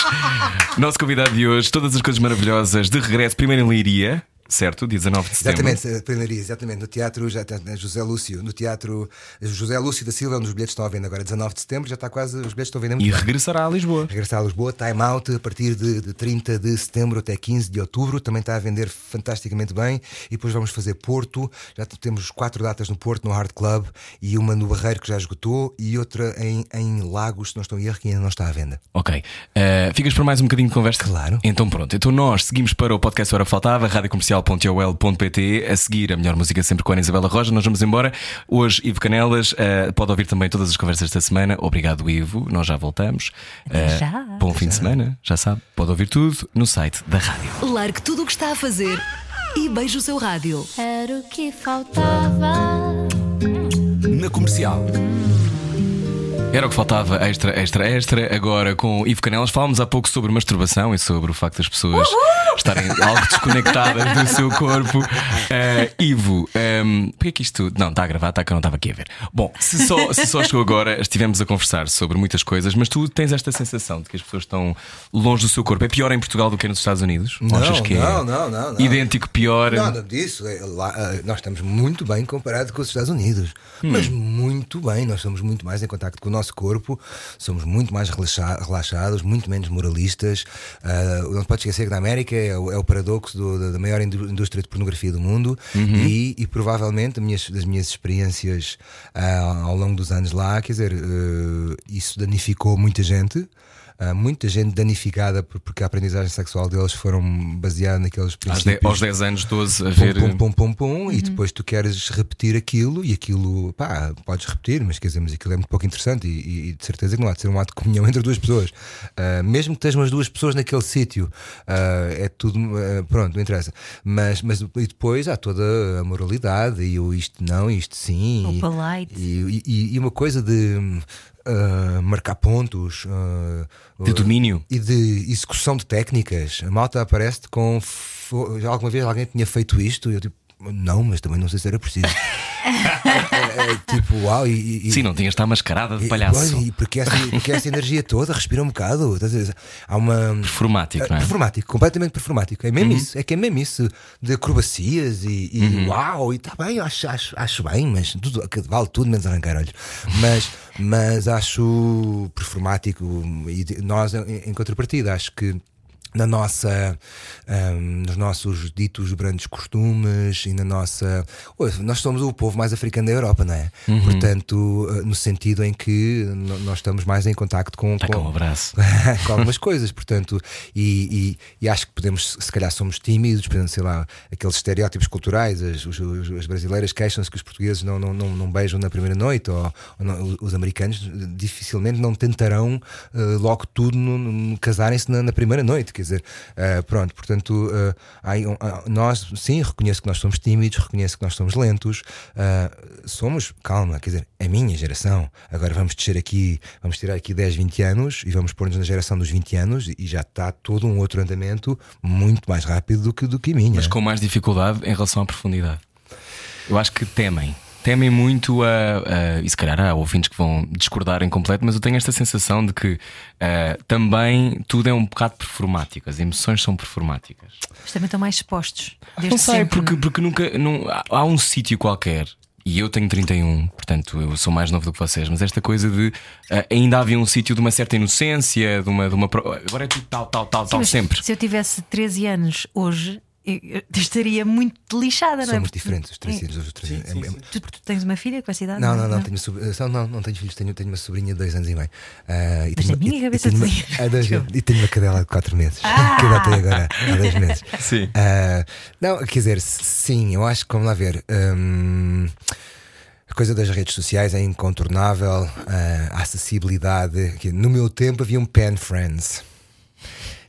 [SPEAKER 2] nosso convidado de hoje, todas as coisas maravilhosas de regresso, primeiro em Leiria, certo? Dia 19 de setembro.
[SPEAKER 3] Exatamente, Plenaria, exatamente. No teatro José Lúcio, no teatro José Lúcio da Silva, onde os bilhetes estão à venda agora, 19 de setembro, já está quase, os bilhetes estão a vender muito
[SPEAKER 2] E
[SPEAKER 3] bem.
[SPEAKER 2] regressará a Lisboa.
[SPEAKER 3] Regressar a Lisboa, time out a partir de, de 30 de setembro até 15 de outubro, também está a vender fantasticamente bem. E depois vamos fazer Porto, já temos quatro datas no Porto, no Hard Club, e uma no Barreiro que já esgotou, e outra em, em Lagos, se não estou em erro, que ainda não está à venda.
[SPEAKER 2] Ok. Eh, ficas para mais um bocadinho de conversa?
[SPEAKER 3] Claro.
[SPEAKER 2] Então pronto. Então nós seguimos para o podcast Hora Faltava, radiocomercial.ol.pt. A seguir, a melhor música sempre com a Ana Isabela Roja. Nós vamos embora. Hoje, Ivo Canelas. eh, pode ouvir também todas as conversas desta semana. Obrigado, Ivo. Nós já voltamos. Eh,
[SPEAKER 4] já.
[SPEAKER 2] Bom fim de semana. Já sabe. Pode ouvir tudo no site da rádio.
[SPEAKER 6] Largue tudo o que está a fazer e beije o seu rádio.
[SPEAKER 1] Era o que faltava.
[SPEAKER 5] Na comercial.
[SPEAKER 2] Era o que faltava, extra, extra, extra. Agora com Ivo Canelas falámos há pouco sobre masturbação e sobre o facto das pessoas estarem algo desconectadas do seu corpo. Eh, Ivo, um, porquê que isto. Não, está a gravar, está que eu não estava aqui a ver. Bom, se só, se só chegou agora, estivemos a conversar sobre muitas coisas, mas tu tens esta sensação de que as pessoas estão longe do seu corpo. É pior em Portugal do que nos Estados Unidos?
[SPEAKER 3] Não,
[SPEAKER 2] achas que é
[SPEAKER 3] não, não, não, não.
[SPEAKER 2] Idêntico, pior.
[SPEAKER 3] Nada disso. É, lá, ah, nós estamos muito bem comparado com os Estados Unidos.
[SPEAKER 2] Hum.
[SPEAKER 3] Mas muito bem. Nós somos muito mais em contacto com o nosso corpo, somos muito mais relaxa- relaxados, muito menos moralistas. Ah, não se pode esquecer que na América é o, é o paradoxo do- da- maior indú- indústria de pornografia do mundo
[SPEAKER 2] Uhum.
[SPEAKER 3] e, e provavelmente das minhas, das minhas experiências ah, ao longo dos anos lá, quer dizer, eh, isso danificou muita gente. Ah, muita gente danificada por- porque a aprendizagem sexual deles foram baseada naqueles
[SPEAKER 2] Aos,
[SPEAKER 3] princípios
[SPEAKER 2] aos 10 anos, 12, a
[SPEAKER 3] pum,
[SPEAKER 2] ver.
[SPEAKER 3] pum, pum, pum, pum, e depois tu queres repetir aquilo e aquilo, pá, podes repetir, mas quer dizer, mas aquilo é muito pouco interessante e, e- de certeza que não há de ser um ato de comunhão entre duas pessoas. Ah, mesmo que estejam as duas pessoas naquele sítio, ah, é tudo, pronto, não interessa. Mas, mas e depois há toda a moralidade e o isto não, isto sim.
[SPEAKER 4] O
[SPEAKER 3] e-
[SPEAKER 4] polite.
[SPEAKER 3] E, e- e uma coisa de. Ah, marcar pontos ah,
[SPEAKER 2] De domínio.
[SPEAKER 3] e de execução de técnicas. A malta aparece com. Já alguma vez alguém tinha feito isto? E eu tipo. Não, mas também não sei se era preciso. É, é, tipo, uau, e, e-
[SPEAKER 2] Sim, não tinhas de estar mascarada de
[SPEAKER 3] e-
[SPEAKER 2] palhaço.
[SPEAKER 3] pois, e porque essa, porque essa energia toda respira um bocado. Há uma.
[SPEAKER 2] Performático, não é?
[SPEAKER 3] Performático, completamente performático. É mesmo isso, é que é mesmo isso de acrobacias e, e
[SPEAKER 2] Uhum.
[SPEAKER 3] uau, e está bem, acho, acho, acho bem, mas tudo, vale tudo menos arrancar olhos. Mas, mas acho performático e nós, em, em contrapartida, acho que na nossa, ahm, nos nossos ditos grandes costumes e na nossa. Nós somos o povo mais africano da Europa, não é?
[SPEAKER 2] Uhum.
[SPEAKER 3] Portanto, eh, no sentido em que nós estamos mais em contacto com.
[SPEAKER 2] Cá
[SPEAKER 3] com-
[SPEAKER 2] um abraço.
[SPEAKER 3] com algumas coisas, portanto, e, e- e acho que podemos, se calhar somos tímidos, por exemplo, sei lá, aqueles estereótipos culturais, as, os- as brasileiras queixam-se que os portugueses não, não, não, não beijam na primeira noite, ou, ou não- os americanos dificilmente não tentarão eh, logo tudo no, no- casarem-se na, na primeira noite, quer dizer, eh, pronto, portanto, há aí nós, sim, reconheço que nós somos tímidos, reconheço que nós somos lentos, eh, somos, calma, quer dizer, a minha geração, agora vamos descer aqui, vamos tirar aqui 10, 20 anos e vamos pôr-nos na geração dos 20 anos e já está todo um outro andamento muito mais rápido do que, do que a minha.
[SPEAKER 2] mas com mais dificuldade em relação à profundidade. Eu acho que temem. Temem muito a, a- E se calhar há ouvintes que vão discordar em completo, mas eu tenho esta sensação de que ah, também tudo é um bocado performático. As emoções são performáticas.
[SPEAKER 4] Mas também estão mais expostos. Desde
[SPEAKER 2] não sei,
[SPEAKER 4] sempre,
[SPEAKER 2] porque,
[SPEAKER 4] não é?
[SPEAKER 2] porque nunca. Não, há- há um sítio qualquer. E eu tenho 31, portanto eu sou mais novo do que vocês, mas esta coisa de ah, ainda havia um sítio de uma certa inocência, de uma, de uma. Agora é tudo tal, tal, tal, tal,
[SPEAKER 4] Mas
[SPEAKER 2] sempre.
[SPEAKER 4] Se eu tivesse 13 anos hoje, estaria muito lixada, não é?
[SPEAKER 3] Somos diferentes, os três
[SPEAKER 4] É.
[SPEAKER 3] filhos. Os três é- é-
[SPEAKER 4] Tu, tu tens uma filha com essa idade?
[SPEAKER 3] Não, não, não, tenho, não, não tenho filhos, tenho, tenho uma sobrinha de dois anos e meio. Ah, e
[SPEAKER 4] Mas
[SPEAKER 3] tenho
[SPEAKER 4] na
[SPEAKER 3] uma-
[SPEAKER 4] minha
[SPEAKER 3] e-
[SPEAKER 4] cabeça
[SPEAKER 3] e tenho,
[SPEAKER 4] dizia-
[SPEAKER 3] uma, ah, dois e tenho uma cadela de 4 meses que eu adotei agora há 10 meses.
[SPEAKER 2] Sim.
[SPEAKER 3] Ah, não, quer dizer, sim, eu acho que, vamos lá ver. hum, a coisa das redes sociais é incontornável, ah, a acessibilidade. No meu tempo havia um pen friends.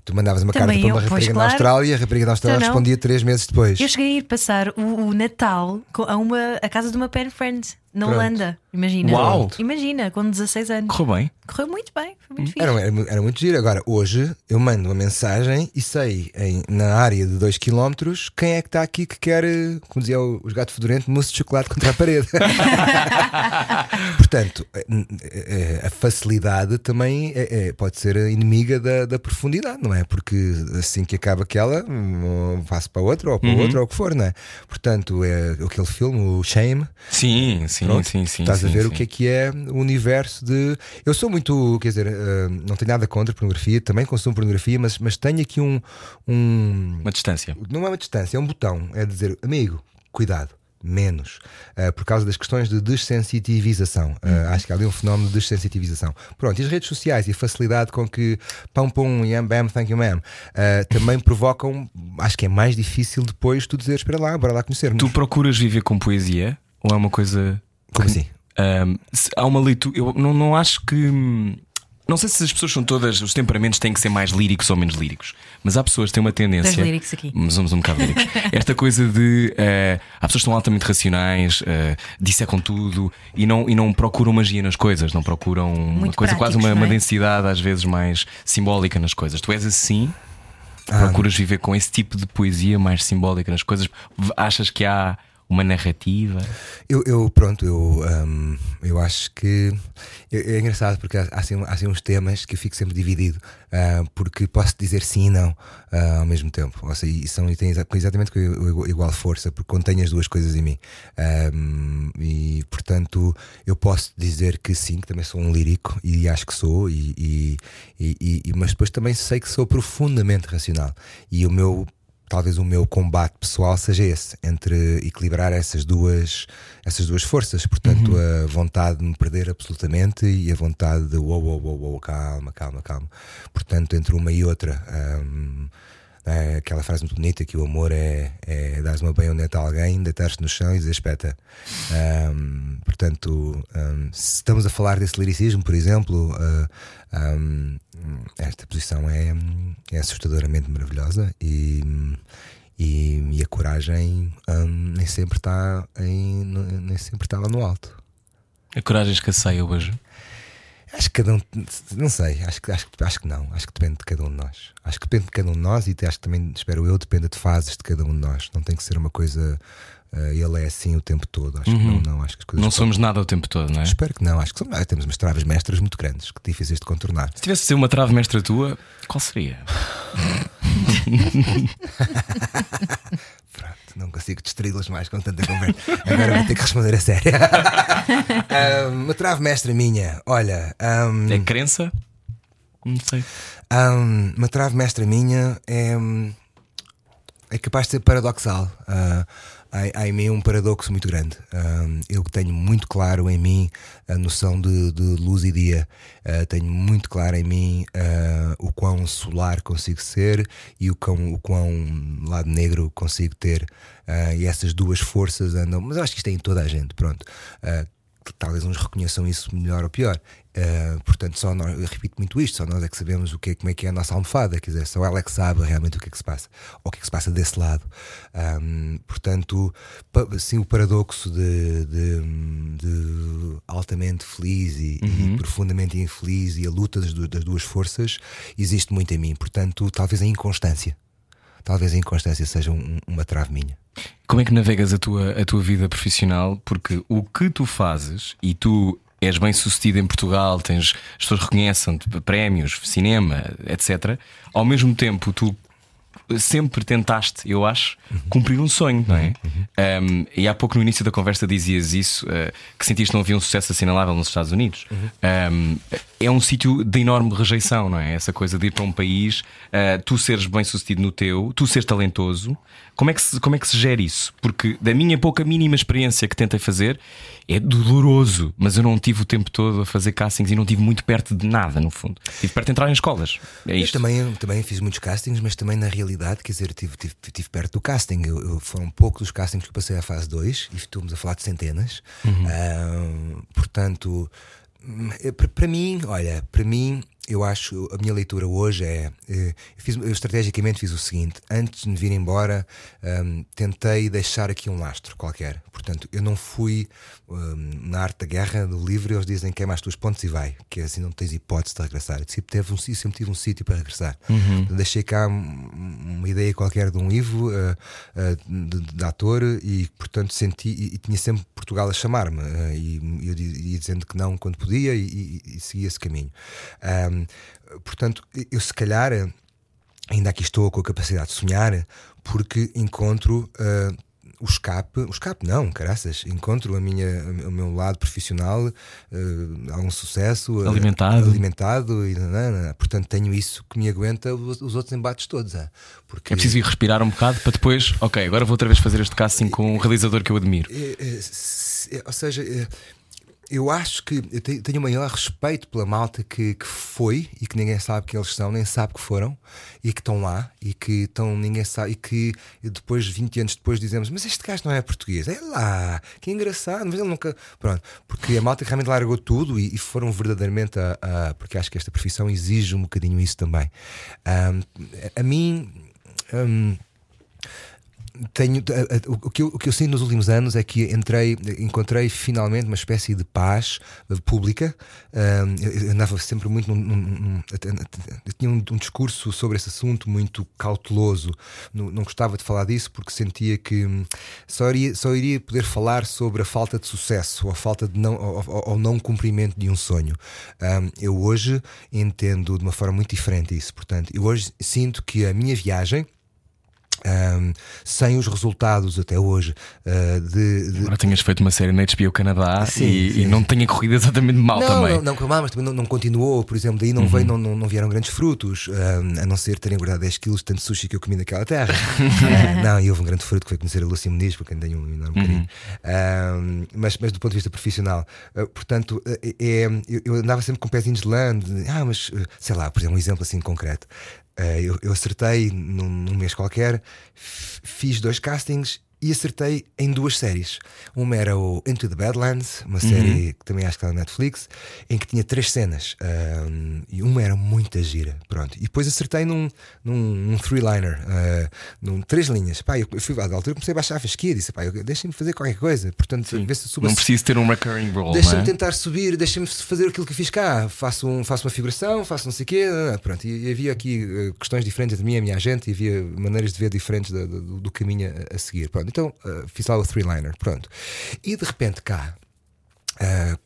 [SPEAKER 3] Tu mandavas uma
[SPEAKER 4] Também
[SPEAKER 3] carta para
[SPEAKER 4] eu,
[SPEAKER 3] uma
[SPEAKER 4] pois,
[SPEAKER 3] rapariga na
[SPEAKER 4] claro.
[SPEAKER 3] Austrália e a rapariga da Austrália
[SPEAKER 4] Então
[SPEAKER 3] respondia três meses depois.
[SPEAKER 4] Eu cheguei a ir passar o, o Natal a, uma, a casa de uma pen friend na
[SPEAKER 3] Pronto.
[SPEAKER 4] Holanda. Imagina.
[SPEAKER 2] Uau!
[SPEAKER 4] Imagina, com 16 anos.
[SPEAKER 2] Correu bem.
[SPEAKER 4] Correu muito bem, foi muito fixe.
[SPEAKER 3] Era, era, era muito giro. Agora, hoje eu mando uma mensagem e sei em- na área de 2 km quem é que está aqui que quer, eh, como dizia o- os gatos fedorentos, mousse de chocolate contra a parede. Portanto, eh, eh, a facilidade também é- é- pode ser a inimiga da, da profundidade, não é? Porque assim que acaba aquela, hum, passo para outra ou para outra ou o que for, não é? Portanto, é aquele filme, o Shame.
[SPEAKER 2] Sim, sim,
[SPEAKER 3] Pronto,
[SPEAKER 2] sim, sim.
[SPEAKER 3] Estás a
[SPEAKER 2] sim,
[SPEAKER 3] ver
[SPEAKER 2] sim.
[SPEAKER 3] o que é que é o universo de. Eu sou muito, quer dizer, eh, não tenho nada contra pornografia, também consumo pornografia, mas, mas tenho aqui um, um.
[SPEAKER 2] Uma distância.
[SPEAKER 3] Não é uma distância, é um botão. É dizer, amigo, cuidado. Menos, Eh, por causa das questões de dessensitivização. Eh, acho que há ali um fenómeno de dessensitivização. Pronto, e as redes sociais e a facilidade com que pão pum, yam bam, thank you ma'am, eh, também provocam. Acho que é mais difícil depois tu dizeres para lá, para lá conhecermos.
[SPEAKER 2] Tu procuras viver com poesia? Ou é uma coisa.
[SPEAKER 3] Como assim?
[SPEAKER 2] Se- há uma leitura. Eu não, não acho que. Não sei se as pessoas são todas. Os temperamentos têm que ser mais líricos ou menos líricos. Mas há pessoas que têm uma tendência.
[SPEAKER 4] Líricos aqui.
[SPEAKER 2] Mas somos um bocado líricos. Esta coisa de. eh, há pessoas que são altamente racionais, eh, dissecam tudo e não, e não procuram magia nas coisas. Não procuram uma
[SPEAKER 4] Muito
[SPEAKER 2] coisa, quase uma,
[SPEAKER 4] não
[SPEAKER 2] uma
[SPEAKER 4] é?
[SPEAKER 2] densidade às vezes mais simbólica nas coisas. Tu és assim.
[SPEAKER 3] Ah.
[SPEAKER 2] Procuras viver com esse tipo de poesia mais simbólica nas coisas? Achas que há uma narrativa?
[SPEAKER 3] Eu, eu, pronto, eu, hum, eu acho que é, engraçado porque há, assim, há assim uns temas que eu fico sempre dividido, ah, porque posso dizer sim e não ah, ao mesmo tempo. Ou seja, e, são, e têm exa- exatamente com igual, força, porque contém as duas coisas em mim. Hum, e portanto, eu posso dizer que sim, que também sou um lírico, e acho que sou, e, e, e- e- mas depois também sei que sou profundamente racional. E o meu talvez o meu combate pessoal seja esse, entre equilibrar essas duas, essas duas forças, portanto, a vontade de me perder absolutamente e a vontade de uou, uou, uou, uou, calma, calma, calma. Portanto, entre uma e outra. hum, é aquela frase muito bonita que o amor é, é dar uma baioneta a alguém, deitar-se no chão e dizer espeta. Hum, portanto, hum, se estamos a falar desse liricismo, por exemplo, ah, hum, esta posição é, é assustadoramente maravilhosa e, e, e a coragem nem sempre está em, nem sempre está lá no alto.
[SPEAKER 2] A coragem escasseia hoje.
[SPEAKER 3] Acho que cada um, não sei, acho que, acho, acho que não, acho que depende de cada um de nós. Acho que depende de cada um de nós e acho que também, espero eu, depende de fases de cada um de nós. Não tem que ser uma coisa, ah, ele é assim o tempo todo. Acho que não, não, acho que as coisas
[SPEAKER 2] Não somos nada o tempo todo, não é?
[SPEAKER 3] Espero que não, acho que somos- ah, temos umas travas mestras muito grandes, que difíceis de contornar.
[SPEAKER 2] Se tivesse de ser uma trave mestra tua, qual seria?
[SPEAKER 3] Pronto, não consigo distraí-los mais com tanta conversa. Agora vou ter que responder a sério. Uma trave mestra minha, olha. ahm,
[SPEAKER 2] É crença? Não sei.
[SPEAKER 3] uma trave mestra minha é, hum, é capaz de ser paradoxal. Ah, há, em mim um paradoxo muito grande. Eu tenho muito claro em mim a noção de, de luz e dia. Ah, tenho muito claro em mim ah, o quão solar consigo ser e o quão, o quão lado negro consigo ter. Ah, e essas duas forças andam. Mas acho que isto é em toda a gente. Pronto. Talvez uns reconheçam isso melhor ou pior. Uh, portanto, só nós, eu repito muito isto, só nós é que sabemos o que é, como é que é a nossa almofada, quer dizer, só ela é que sabe realmente o que é que se passa, ou o que é que se passa desse lado. Um, portanto, sim, o paradoxo de, de- de altamente feliz e, e profundamente infeliz e a luta das, das duas forças existe muito em mim. Portanto, talvez a inconstância. Talvez a inconstância seja um- uma trave minha.
[SPEAKER 2] Como é que navegas a tua, a tua vida profissional? Porque o que tu fazes e tu és bem sucedido em Portugal, tens, as pessoas reconhecem-te, prémios, cinema, etc. Ao mesmo tempo, tu sempre tentaste, eu acho, cumprir um sonho, não é? Um, e há pouco no início da conversa dizias isso, uh, que sentiste que não havia um sucesso assinalável nos Estados Unidos. Um, é um sítio de enorme rejeição, não é? Essa coisa de ir para um país, uh, tu seres bem sucedido no teu, tu seres talentoso. Como é, que se, como é que se gera isso? Porque da minha pouca mínima experiência que tentei fazer é doloroso, mas eu não tive o tempo todo a fazer castings e não tive muito perto de nada, no fundo. Tive perto de entrar em escolas. É
[SPEAKER 3] Eu
[SPEAKER 2] isto.
[SPEAKER 3] também, também fiz muitos castings, mas também na realidade, quer dizer, tive, tive, tive perto do casting. Eu, eu- foram poucos os castings que eu passei à fase 2 e estamos a falar de centenas. Ah, portanto, para para mim, olha, para mim, eu acho a minha leitura hoje é. eh, Eu, fiz, eu estrategicamente fiz o seguinte: antes de me vir embora, hum, tentei deixar aqui um lastro qualquer. Portanto, eu não fui hum, na arte da guerra do livro. Eles dizem que é mais tuas pontos e vai, que assim não tens hipótese de regressar. Eu sempre, teve um, sempre tive um sítio para regressar. Deixei cá um- uma ideia qualquer de um livro eh, eh, de, de ator e, portanto, senti e, e tinha sempre Portugal a chamar-me eh, e eu ia dizendo que não quando podia e, e, e seguia esse caminho. Ahm, portanto, eu se calhar eh, ainda aqui estou com a capacidade de sonhar porque encontro ah, o escape, o escape não, caraças, encontro a minha, o meu lado profissional, ah, algum sucesso, ah,
[SPEAKER 2] Alimentado.
[SPEAKER 3] alimentado e nanana. portanto tenho isso que me aguenta os, os outros embates todos. ah, Porque
[SPEAKER 2] É preciso ir respirar um bocado para depois, ok, agora vou outra vez fazer este casting com um realizador que eu admiro.
[SPEAKER 3] Ou seja, é, eu acho que eu te- tenho o maior respeito pela malta que, que foi e que ninguém sabe quem eles são, nem sabe que foram e que estão lá e que estão, ninguém sabe, e que depois, 20 anos depois, dizemos: Mas este gajo não é português, é lá, que engraçado, mas ele nunca. Pronto, porque a malta que realmente largou tudo e, e foram verdadeiramente a, a- Porque acho que esta profissão exige um bocadinho isso também. Ahm, a, a mim. ahm, tenho o que, eu, o que eu sinto nos últimos anos é que entrei, encontrei finalmente uma espécie de paz pública. Eu andava sempre muito num, num- tinha um, um discurso sobre esse assunto muito cauteloso. Não, não gostava de falar disso porque sentia que hum, só iria, só iria poder falar sobre a falta de sucesso ou a falta de não ou, ou- não cumprimento de um sonho. Eu hoje entendo de uma forma muito diferente isso. Portanto, eu hoje sinto que a minha viagem um, sem os resultados até hoje uh, de, de-
[SPEAKER 2] Agora tenhas feito uma série na HBO Canadá
[SPEAKER 3] Sim,
[SPEAKER 2] e,
[SPEAKER 3] sim.
[SPEAKER 2] e não tenha corrido exatamente mal
[SPEAKER 3] não,
[SPEAKER 2] também.
[SPEAKER 3] não, não, calma, mas também não, não continuou, por exemplo, daí não, veio, não, não, não vieram grandes frutos, um, a não ser terem guardado 10 quilos de tanto sushi que eu comi naquela terra. Uh, não, e houve um grande fruto que foi conhecer a Lúcia Muniz, porque ainda tenho um enorme carinho. Um, mas, mas do ponto de vista profissional, uh, portanto, uh, é, eu, eu andava sempre com pezinhos de lã, de, ah, mas sei lá, por exemplo, um exemplo assim concreto. Uh, eu, eu acertei num, num mês qualquer, fiz dois castings e acertei em duas séries. Uma era o Into the Badlands, uma série que também acho que está na Netflix, em que tinha três cenas. um, e uma era muita gira. Pronto. E depois acertei num, num, num three-liner, uh, num três linhas. Pá, eu, eu fui à altura comecei a baixar a fasquia, disse: pá, deixem-me fazer qualquer coisa. Portanto, ver se subo
[SPEAKER 2] Não preciso ter um recurring role,
[SPEAKER 3] Deixa-me
[SPEAKER 2] é?
[SPEAKER 3] tentar subir, deixa-me fazer aquilo que fiz cá. Faço, um, faço uma figuração, faço não sei o quê. Pronto, e, e havia aqui eh, questões diferentes de mim e a minha agente, e havia maneiras de ver diferentes da- do, do caminho a, a seguir. Pronto, então ah, fiz lá o three-liner. Pronto. E de repente cá,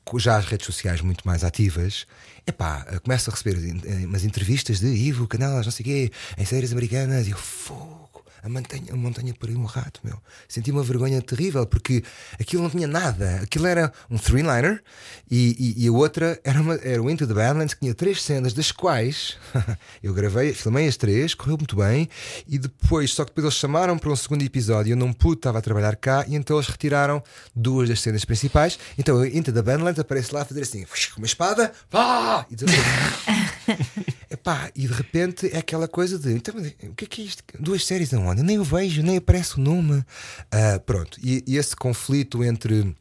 [SPEAKER 3] com já as redes sociais muito mais ativas, epá, ah, começo a receber umas entrevistas de Ivo, Canelas, não sei o quê, em séries americanas, e eu fogo. A montanha, a montanha pariu um rato, meu. Senti uma vergonha terrível porque aquilo não tinha nada. Aquilo era um three-liner e, e, e a outra era, uma, era o Into the Badlands que tinha três cenas, das quais eu gravei, filmei as três, correu muito bem. E depois, só que depois eles chamaram para um segundo episódio. Eu não pude, estava a trabalhar cá e então eles retiraram duas das cenas principais. Então, eu, Into the Badlands aparece lá a fazer assim, com uma espada, pá! E desapareceu. Epá, e de repente é aquela coisa de então, o que é que é isto? Duas séries nem o vejo, nem aparece o nome. Ah, pronto, e, e esse conflito entre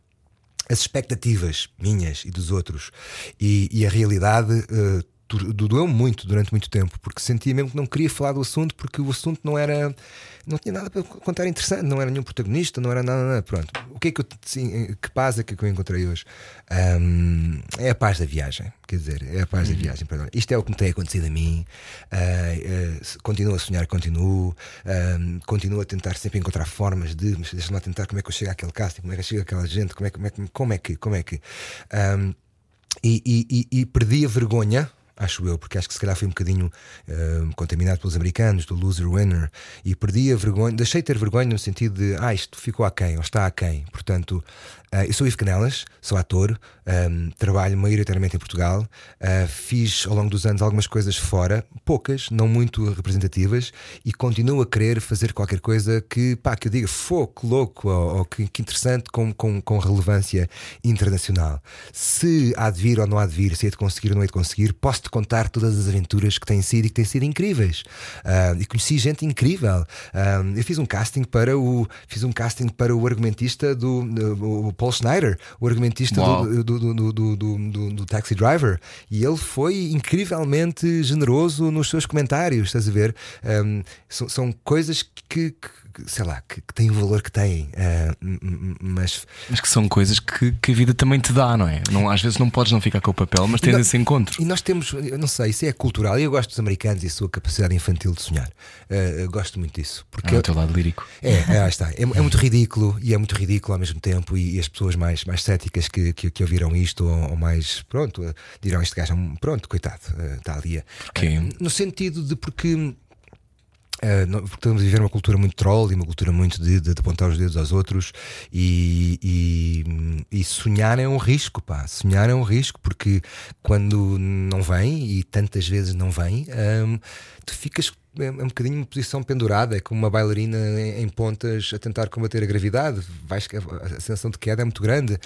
[SPEAKER 3] as expectativas minhas e dos outros e, e a realidade uh, doeu muito durante muito tempo, porque sentia mesmo que não queria falar do assunto, porque o assunto não era. Não tinha nada para contar interessante, não era nenhum protagonista, não era nada, nada. Pronto. O que é que eu. Sim, que paz é que eu encontrei hoje? Ahm, é a paz da viagem, quer dizer, é a paz da viagem. Perdão. Isto é o que me tem acontecido a mim. Ah, se- continuo a sonhar, continuo. Ahm, continuo a tentar sempre encontrar formas de. Mas deixa-me lá tentar como é que eu chego àquele casting, como é que eu chego àquela gente, como é, que- como é, que- como é que. Como é que ahm, e, e- e- e perdi a vergonha. Acho eu, porque acho que se calhar fui um bocadinho ahm, contaminado pelos americanos, do loser winner, e perdi a vergonha, deixei de ter vergonha no sentido de, ah, isto ficou aquém, ou está aquém. Portanto, ah, eu sou Ivo Canelas, sou ator, ahm, trabalho maioritariamente em Portugal, ah, fiz ao longo dos anos algumas coisas fora, poucas, não muito representativas, e continuo a querer fazer qualquer coisa que, pá, que eu diga, fô, que louco, ou, ou que, que interessante com, com, com relevância internacional. Se há de vir ou não há de vir, se é de conseguir ou não é de conseguir, posso-te contar todas as aventuras que têm sido e que têm sido incríveis. Ah, e conheci gente incrível. Ah, eu fiz um casting para o fiz um casting para o argumentista do, o Paul Schneider, o argumentista do, do, do, do, do, Taxi Driver, e ele foi incrivelmente generoso nos seus comentários. Estás a ver? Um, são, são coisas que- que, sei lá, que, que têm o valor que têm, uh, m- mas
[SPEAKER 2] Mas que são coisas que, que a vida também te dá, não é? Não, às vezes não podes não ficar com o papel, mas tens
[SPEAKER 3] não-
[SPEAKER 2] esse encontro.
[SPEAKER 3] E nós temos, eu não sei, isso é cultural. Eu gosto dos americanos e a sua capacidade infantil de sonhar. Uh, gosto muito disso. Porque
[SPEAKER 2] É o teu lado lírico.
[SPEAKER 3] É, é, está. É, é muito ridículo e é muito ridículo ao mesmo tempo. E, e as pessoas mais, mais céticas que, que, que ouviram isto, ou, ou mais, pronto, eh, dirão: Este gajo é pronto, coitado, eh, está ali.
[SPEAKER 2] Porquê?
[SPEAKER 3] eh, no sentido de porque. Não- porque estamos a viver uma cultura muito troll e uma cultura muito de, de, de apontar os dedos aos outros e, e, e sonhar é um risco, pá. Sonhar é um risco porque quando não vem e tantas vezes não vem, hum, tu ficas é é um bocadinho uma posição pendurada, é como uma bailarina em, em pontas a tentar combater a gravidade. Vais, a sensação de queda é muito grande.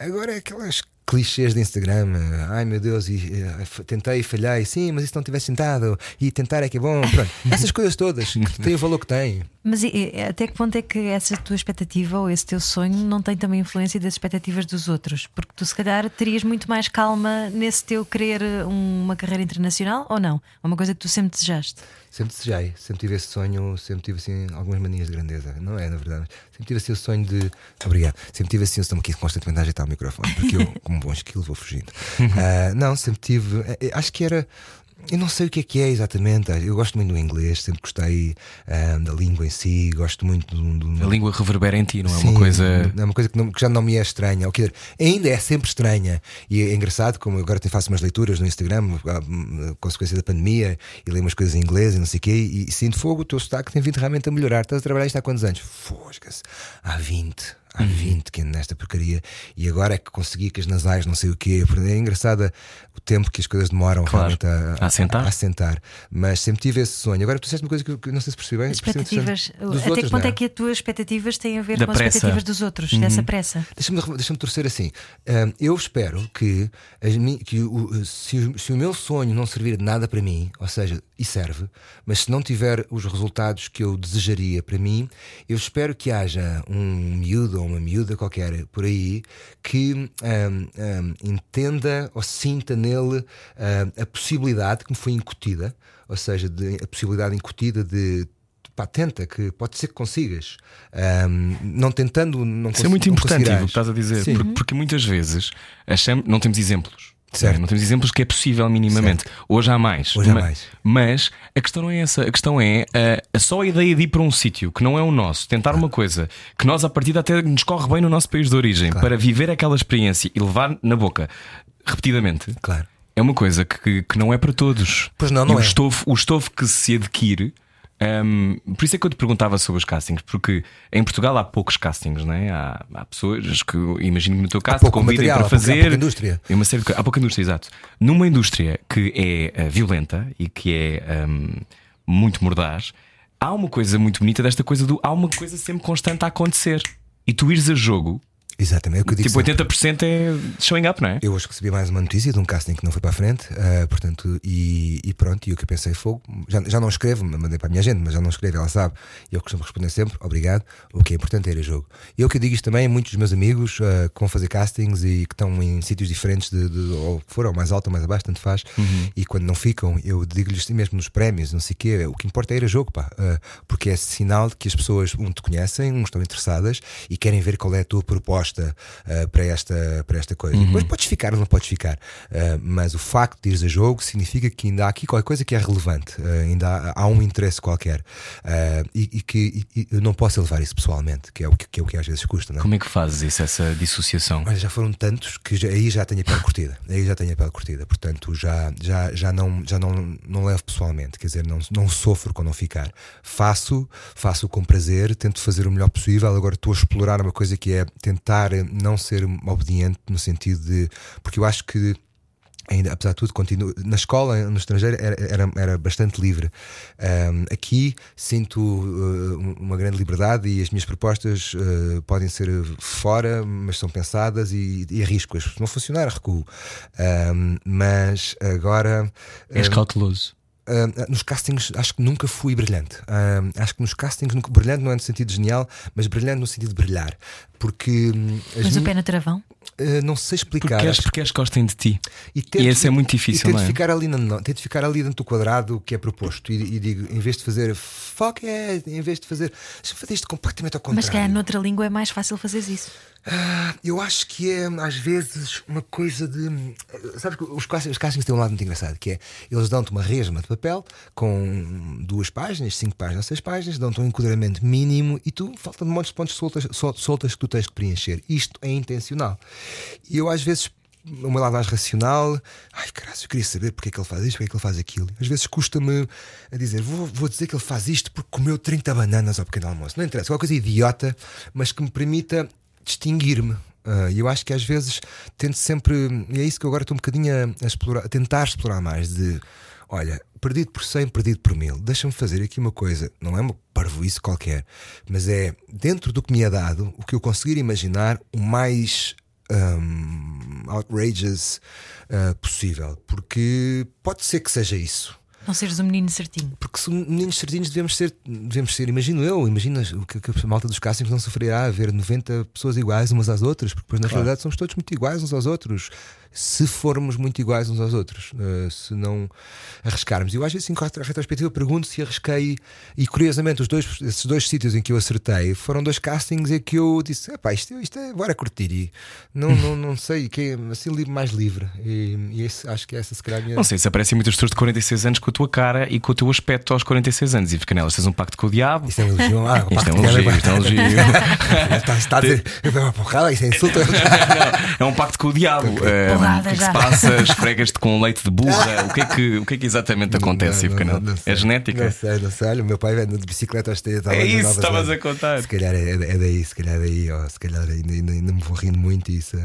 [SPEAKER 3] Agora, aquelas clichês de Instagram, eh, ai meu Deus, e, eh, f- tentei e falhei, sim, mas e se não tivesse tentado, e tentar é que é bom. Pronto, essas coisas todas que têm o valor que têm.
[SPEAKER 4] Mas e- e até que ponto é que essa tua expectativa ou esse teu sonho não tem também influência das expectativas dos outros? Porque tu, se calhar, terias muito mais calma nesse teu querer um- uma carreira internacional ou não? É uma coisa que tu sempre desejaste.
[SPEAKER 3] Sempre desejei, sempre tive esse sonho, sempre tive assim algumas manias de grandeza, não é, na verdade. Sempre tive assim o sonho de. Obrigado. Sempre tive assim, estou-me aqui constantemente a ajeitar o microfone, porque eu, como bom esquilo, vou fugindo. Ah, não, sempre tive. eh, eh, Acho que era. Eu não sei o que é que é exatamente. Eu gosto muito do inglês, sempre gostei ah, da língua em si, gosto muito do. do-
[SPEAKER 2] A língua reverbera em ti, não é
[SPEAKER 3] Sim,
[SPEAKER 2] uma coisa.
[SPEAKER 3] É uma coisa que, não- que já não me é estranha. Ou, dizer, ainda é sempre estranha. E é engraçado, como eu agora faço umas leituras no Instagram, a, a consequência da pandemia, e leio umas coisas em inglês e não sei o quê, e, e sinto fogo, o teu sotaque tem vindo realmente a melhorar. Estás a trabalhar isto há quantos anos? Fosga-se. Há 20. Há 20 que ando nesta porcaria. E agora é que consegui que as nasais, não sei o quê. É engraçado o tempo que as coisas demoram
[SPEAKER 2] Claro.
[SPEAKER 3] realmente a,
[SPEAKER 2] A assentar.
[SPEAKER 3] a assentar. Mas sempre tive esse sonho. Agora tu disseste uma coisa que eu, que não sei se percebi bem.
[SPEAKER 4] As
[SPEAKER 3] percebi
[SPEAKER 4] expectativas. até
[SPEAKER 3] outros,
[SPEAKER 4] que ponto
[SPEAKER 3] não
[SPEAKER 4] é que as tuas expectativas têm a ver
[SPEAKER 2] Da
[SPEAKER 4] com as
[SPEAKER 2] pressa.
[SPEAKER 4] expectativas dos outros,
[SPEAKER 3] Uhum.
[SPEAKER 4] dessa pressa?
[SPEAKER 3] Deixa-me deixa torcer assim. Ahm, eu espero que, as que o- se, se o meu sonho não servir de nada para mim, ou seja, e serve, mas se não tiver os resultados que eu desejaria para mim, eu espero que haja um miúdo ou uma miúda qualquer por aí que ahm, ahm, entenda ou sinta nele ahm, a possibilidade que me foi incutida, ou seja, de- a possibilidade incutida de pá, tenta, que pode ser que consigas. Ahm, não tentando, não
[SPEAKER 2] Isso é muito importante o que estás a dizer, porque, porque muitas vezes achamos, não temos exemplos.
[SPEAKER 3] Certo.
[SPEAKER 2] Não temos exemplos que é possível minimamente. Hoje há mais.
[SPEAKER 3] Hoje há
[SPEAKER 2] Ma-
[SPEAKER 3] mais.
[SPEAKER 2] Mas a questão não é essa. A questão é ah, só a ideia de ir para um sítio que não é o nosso, tentar uma coisa que nós, a partir até nos corre bem no nosso país de origem, para viver aquela experiência e levar na boca repetidamente.
[SPEAKER 3] Claro.
[SPEAKER 2] É uma coisa que, que não é para todos.
[SPEAKER 3] Pois não,
[SPEAKER 2] E
[SPEAKER 3] não
[SPEAKER 2] o
[SPEAKER 3] é.
[SPEAKER 2] Estofo, o estofo que se adquire. Hum, por isso é que eu te perguntava sobre os castings, porque em Portugal há poucos castings, não é? Há, há pessoas que imagino que no teu caso convidem
[SPEAKER 3] material,
[SPEAKER 2] para
[SPEAKER 3] pouca- há
[SPEAKER 2] fazer.
[SPEAKER 3] pouca indústria.
[SPEAKER 2] É uma série de. Há pouca indústria, exato. Numa indústria que é eh, violenta e que é hum, muito mordaz, há uma coisa muito bonita desta coisa do. Há uma coisa sempre constante a acontecer. E tu ires a jogo,
[SPEAKER 3] Exatamente, é o que eu digo
[SPEAKER 2] tipo
[SPEAKER 3] sempre.
[SPEAKER 2] 80% é showing up, não é?
[SPEAKER 3] Eu hoje recebi mais uma notícia de um casting que não foi para a frente, ah, portanto, e, e pronto, e o que eu pensei fogo, já, já não escrevo, mandei para a minha gente, mas já não escrevo, ela sabe, e eu costumo responder sempre, obrigado, o que é importante é ir a jogo. E eu que digo isto também a muitos dos meus amigos ah, que vão fazer castings e que estão em sítios diferentes, de, de, ou que foram mais alto ou mais abaixo, tanto faz, e quando não ficam, eu digo-lhes assim mesmo nos prémios, não sei o quê, o que importa é ir a jogo, pá, ah, porque é sinal de que as pessoas, um, te conhecem, um, estão interessadas e querem ver qual é a tua proposta ah, para, esta, para esta coisa. Depois podes ficar ou não podes ficar, ah, mas o facto de ires a jogo significa que ainda há aqui qualquer coisa que é relevante, ah, ainda há, há um interesse qualquer e, e que e- eu não posso levar isso pessoalmente, que é o que, que é o que às vezes custa, não é?
[SPEAKER 2] Como é que fazes isso, essa dissociação?
[SPEAKER 3] Olha, já foram tantos que já- aí já tenho a pele curtida. Aí já tenho a pele curtida. Portanto, já, já, já, não, já não, não levo pessoalmente. Quer dizer, não, não sofro com não ficar. Faço, faço com prazer, tento fazer o melhor possível. Agora estou a explorar uma coisa que é tentar não ser obediente no sentido de. Porque eu acho que Ainda, apesar de tudo, continuo. Na escola, no estrangeiro, era, era, era bastante livre. Um, aqui sinto uh, uma grande liberdade e as minhas propostas uh, podem ser fora, mas são pensadas e, e arrisco-as. Se não funcionar, recuo. Um, mas agora.
[SPEAKER 2] És
[SPEAKER 3] um,
[SPEAKER 2] cauteloso.
[SPEAKER 3] Uh, nos castings acho que nunca fui brilhante. Uh, acho que nos castings nunca, brilhante não é no sentido genial, mas brilhante no sentido de brilhar. Porque. hum, as
[SPEAKER 4] Mas o pé no travão?
[SPEAKER 3] uh, não sei
[SPEAKER 2] Porque
[SPEAKER 3] explicar.
[SPEAKER 2] queres,
[SPEAKER 3] acho
[SPEAKER 2] porque queres gostem de ti.
[SPEAKER 3] e, tento,
[SPEAKER 2] E esse é muito difícil,
[SPEAKER 3] e tento
[SPEAKER 2] não é?
[SPEAKER 3] Ficar ali, não, tento ficar ali dentro do quadrado que é proposto. E, e digo, em vez de fazer fuck it, em vez de fazer. Deixa-me fazer isto completamente ao contrário.
[SPEAKER 4] Mas calhar noutra língua é mais fácil fazer isso.
[SPEAKER 3] Ah, eu acho que é às vezes uma coisa de. Sabes que os castings, os castings têm um lado muito engraçado, que é eles dão-te uma resma de papel com duas páginas, cinco páginas, seis páginas, dão-te um enquadramento mínimo e tu falta de montes de pontos soltas, sol- soltas que tu tens que preencher. Isto é intencional. E eu às vezes. O meu lado mais racional, ai caralho, eu queria saber porque é que ele faz isto, porque é que ele faz aquilo. Às vezes custa-me a dizer, vou, vou dizer que ele faz isto porque comeu 30 bananas ao pequeno almoço. Não interessa, qualquer coisa idiota, mas que me permita distinguir-me. Ah, E eu acho que às vezes tento sempre, e é isso que eu agora estou um bocadinho a explorar, a tentar explorar mais de olha, perdido por 100, perdido por mil. Deixa-me fazer aqui uma coisa, não é uma parvoíce qualquer, mas é dentro do que me é dado, o que eu conseguir imaginar o mais hum, outrageous ah, possível, porque pode ser que seja isso.
[SPEAKER 4] Não seres o menino certinho.
[SPEAKER 3] Porque se meninos certinhos devemos ser, devemos ser, imagino eu, imagina o que, que a malta dos castings não sofrerá a ver 90 pessoas iguais umas às outras, porque depois na realidade somos todos muito iguais uns aos outros. Se formos muito iguais uns aos outros, eh, se não arriscarmos. Eu às vezes, em retro- retrospectiva, pergunto se arrisquei. E curiosamente, os dois, esses dois sítios em que eu acertei foram dois castings em que eu disse: isto, isto é, bora curtir. E não, não, não sei, que é assim mais livre. E, e esse, acho que essa, se calhar, a minha.
[SPEAKER 2] Não sei se aparecem muitas pessoas de 46 anos com a tua cara e com o teu aspecto aos 46 anos. E fica nelas, tens um pacto com o diabo.
[SPEAKER 3] Isto é um elogio. Ah,
[SPEAKER 2] Isto é um elogio, isto é um elogio.
[SPEAKER 3] Está, está a dizer, é uma porrada, isso é insulto.
[SPEAKER 2] Não, é um pacto com o diabo. Eh,
[SPEAKER 4] Porrada
[SPEAKER 2] o que é que se passa? Esfregas-te com leite de burra? O que é que, o que, é que exatamente acontece,
[SPEAKER 3] Não, não, não.
[SPEAKER 2] É genética?
[SPEAKER 3] Não sei, não sei. Olha, o meu pai anda de bicicleta aos 30
[SPEAKER 2] É isso, estavas a contar.
[SPEAKER 3] Se calhar é, é daí, se calhar é daí, ó, se calhar ainda, ainda, ainda me vou rindo muito isso,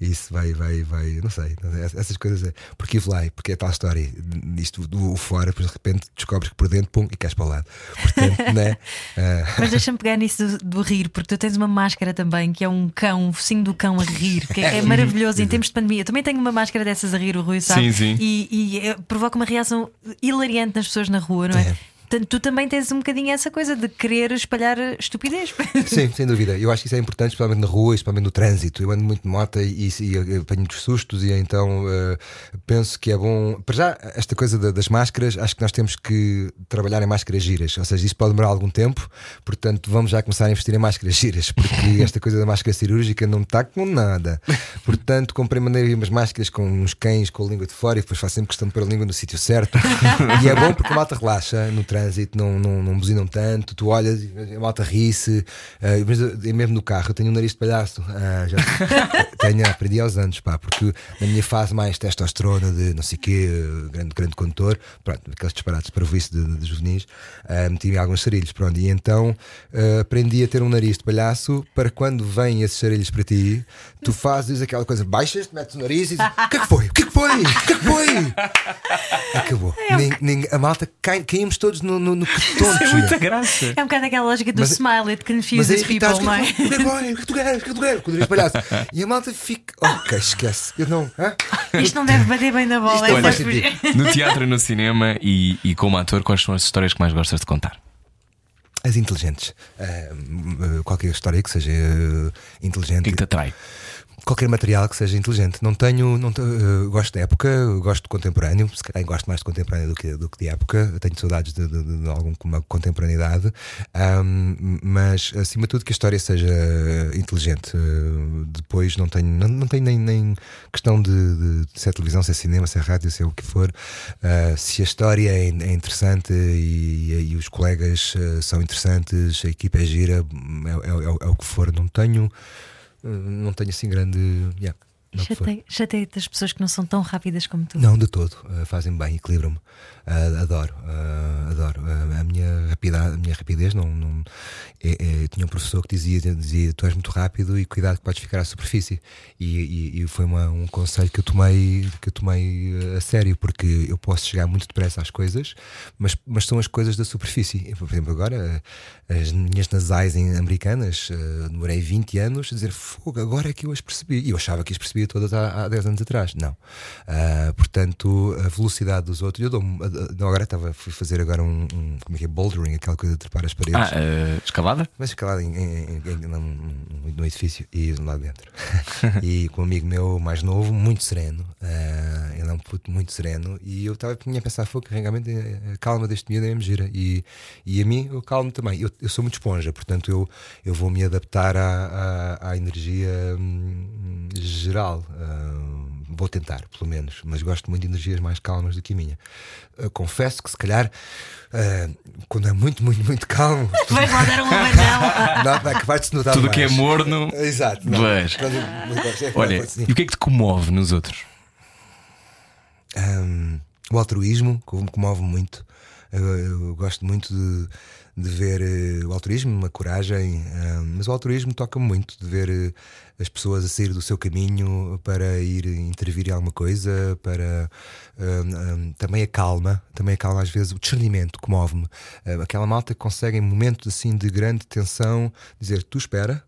[SPEAKER 3] isso vai, vai, vai, não sei. Essas coisas, é- porque e porque é tal história, isto do fora, depois de repente descobres que por dentro, pum, e cais para o lado. Portanto, né? Ah,
[SPEAKER 4] Mas deixa-me pegar nisso do, do rir, porque tu tens uma máscara também que é um cão, um focinho do cão a rir, que é, é maravilhoso em tempos de pandemia. Eu também tenho uma máscara dessas a rir, o Rui sabe?
[SPEAKER 2] Sim, sim.
[SPEAKER 4] E, e, provoca uma reação hilariante nas pessoas na rua, não é?
[SPEAKER 3] É.
[SPEAKER 4] Portanto, tu também tens um bocadinho essa coisa de querer espalhar estupidez.
[SPEAKER 3] Sim, sem dúvida. Eu acho que isso é importante, especialmente na rua, especialmente no trânsito. Eu ando muito de moto e, e, tenho muitos sustos, e então eh, penso que é bom. Para já, esta coisa da- das máscaras, acho que nós temos que trabalhar em máscaras giras. Ou seja, isso pode demorar algum tempo, portanto, vamos já começar a investir em máscaras giras, porque esta coisa da máscara cirúrgica não está com nada. Portanto, comprei maneira umas máscaras com uns cães com a língua de fora e depois faço sempre questão de pôr a língua no sítio certo. e é bom porque a malta relaxa no trânsito, não, não, não buzinam tanto, tu olhas e a malta ri-se, e mesmo no carro, eu tenho um nariz de palhaço. Ah, já tenho, aprendi aos anos, pá, porque na minha fase mais testosterona de não sei o quê, eh, grande, grande condutor, pronto, aqueles disparates para o vice de, de juvenis, ah, meti alguns sarilhos, pronto, e então aprendi a ter um nariz de palhaço para quando vêm esses sarilhos para ti, tu fazes aquela coisa, baixas, metes o nariz e dizes: O que é que foi? O que é que foi? O que é que foi? Acabou. Nin- nin- a malta cai, caímos todos no, no, no que tontos.
[SPEAKER 2] É muita graça.
[SPEAKER 4] É um bocado aquela lógica do
[SPEAKER 3] Mas-
[SPEAKER 4] smile, it
[SPEAKER 3] Mas
[SPEAKER 4] confuses
[SPEAKER 3] é
[SPEAKER 4] people, não é?
[SPEAKER 3] o que é que? O que é que tu queres? O que é que tu queres? Com o nariz palhaço. E a malta fica. Ok, esquece. Eu não. hã?
[SPEAKER 4] Isto não deve bater bem na bola. É
[SPEAKER 3] sentido.
[SPEAKER 2] No teatro, no cinema e, e como ator, quais são as histórias que mais gostas de contar?
[SPEAKER 3] As inteligentes. Hum, qualquer história que seja uh,
[SPEAKER 2] O
[SPEAKER 3] inteligente.
[SPEAKER 2] que é que te atrai?
[SPEAKER 3] Qualquer material que seja inteligente. Não tenho. Não uh, gosto de época, gosto de contemporâneo. Se calhar gosto mais de contemporâneo do que, do que de época. Tenho saudades de, de, de alguma contemporaneidade. Ahm, mas, acima de tudo, que a história seja inteligente. Uh, depois, não tenho, não, não tenho nem, nem questão de, de é televisão, se é cinema, se é rádio, se é o que for. Uh, se a história é, é interessante e, e os colegas são interessantes, a equipa é gira, é, é- é o que for. Não tenho. Não tenho assim grande. yeah,
[SPEAKER 4] Chateia-te as pessoas que não são tão rápidas como tu.
[SPEAKER 3] não, de todo. Uh, fazem bem, equilibram-me. Uh, adoro, uh, adoro. Uh, a, minha rapidez, a minha rapidez não. não é, é, tinha um professor que dizia, dizia: Tu és muito rápido e cuidado que podes ficar à superfície. E, e, e foi uma, um conselho que eu tomei, que eu tomei a sério, porque eu posso chegar muito depressa às coisas, mas, mas são as coisas da superfície. Por exemplo, agora as minhas nasais americanas, demorei 20 anos a dizer fogo, agora é que eu as percebi. E eu achava que as percebia todas há, há 10 anos atrás. Não. portanto, a velocidade dos outros, eu dou não, agora estava a fazer agora um, um, como é que é, bouldering, aquela coisa de trepar as paredes.
[SPEAKER 2] Ah, uh, escalada?
[SPEAKER 3] Mas escalada em, em, em, num, num edifício e lá dentro. e com um amigo meu mais novo, muito sereno. Uh, ele é um puto muito sereno. E eu estava a pensar, foi que realmente a calma deste miúdo é me gira. E, e a mim, eu calmo também. Eu, eu sou muito esponja, portanto eu, eu vou me adaptar à, à, à energia hum, geral. Uh, vou tentar, pelo menos, mas gosto muito de energias mais calmas do que a minha. Uh, confesso que se calhar uh, quando é muito, muito, muito calmo.
[SPEAKER 4] Vais lá dar um não,
[SPEAKER 3] que vai-se notar
[SPEAKER 2] Tudo
[SPEAKER 3] mais.
[SPEAKER 2] que é morno.
[SPEAKER 3] Exato.
[SPEAKER 2] Não, mas... Olha, e o que é que te comove nos outros?
[SPEAKER 3] Um, o altruísmo me comove muito. Eu, eu gosto muito de de ver uh, o altruísmo, a coragem, uh, mas o altruísmo toca-me muito de ver uh, as pessoas a sair do seu caminho para ir intervir em alguma coisa, para também a calma, também a calma às vezes, o discernimento comove-me. aquela malta que consegue em momentos assim de grande tensão dizer tu espera,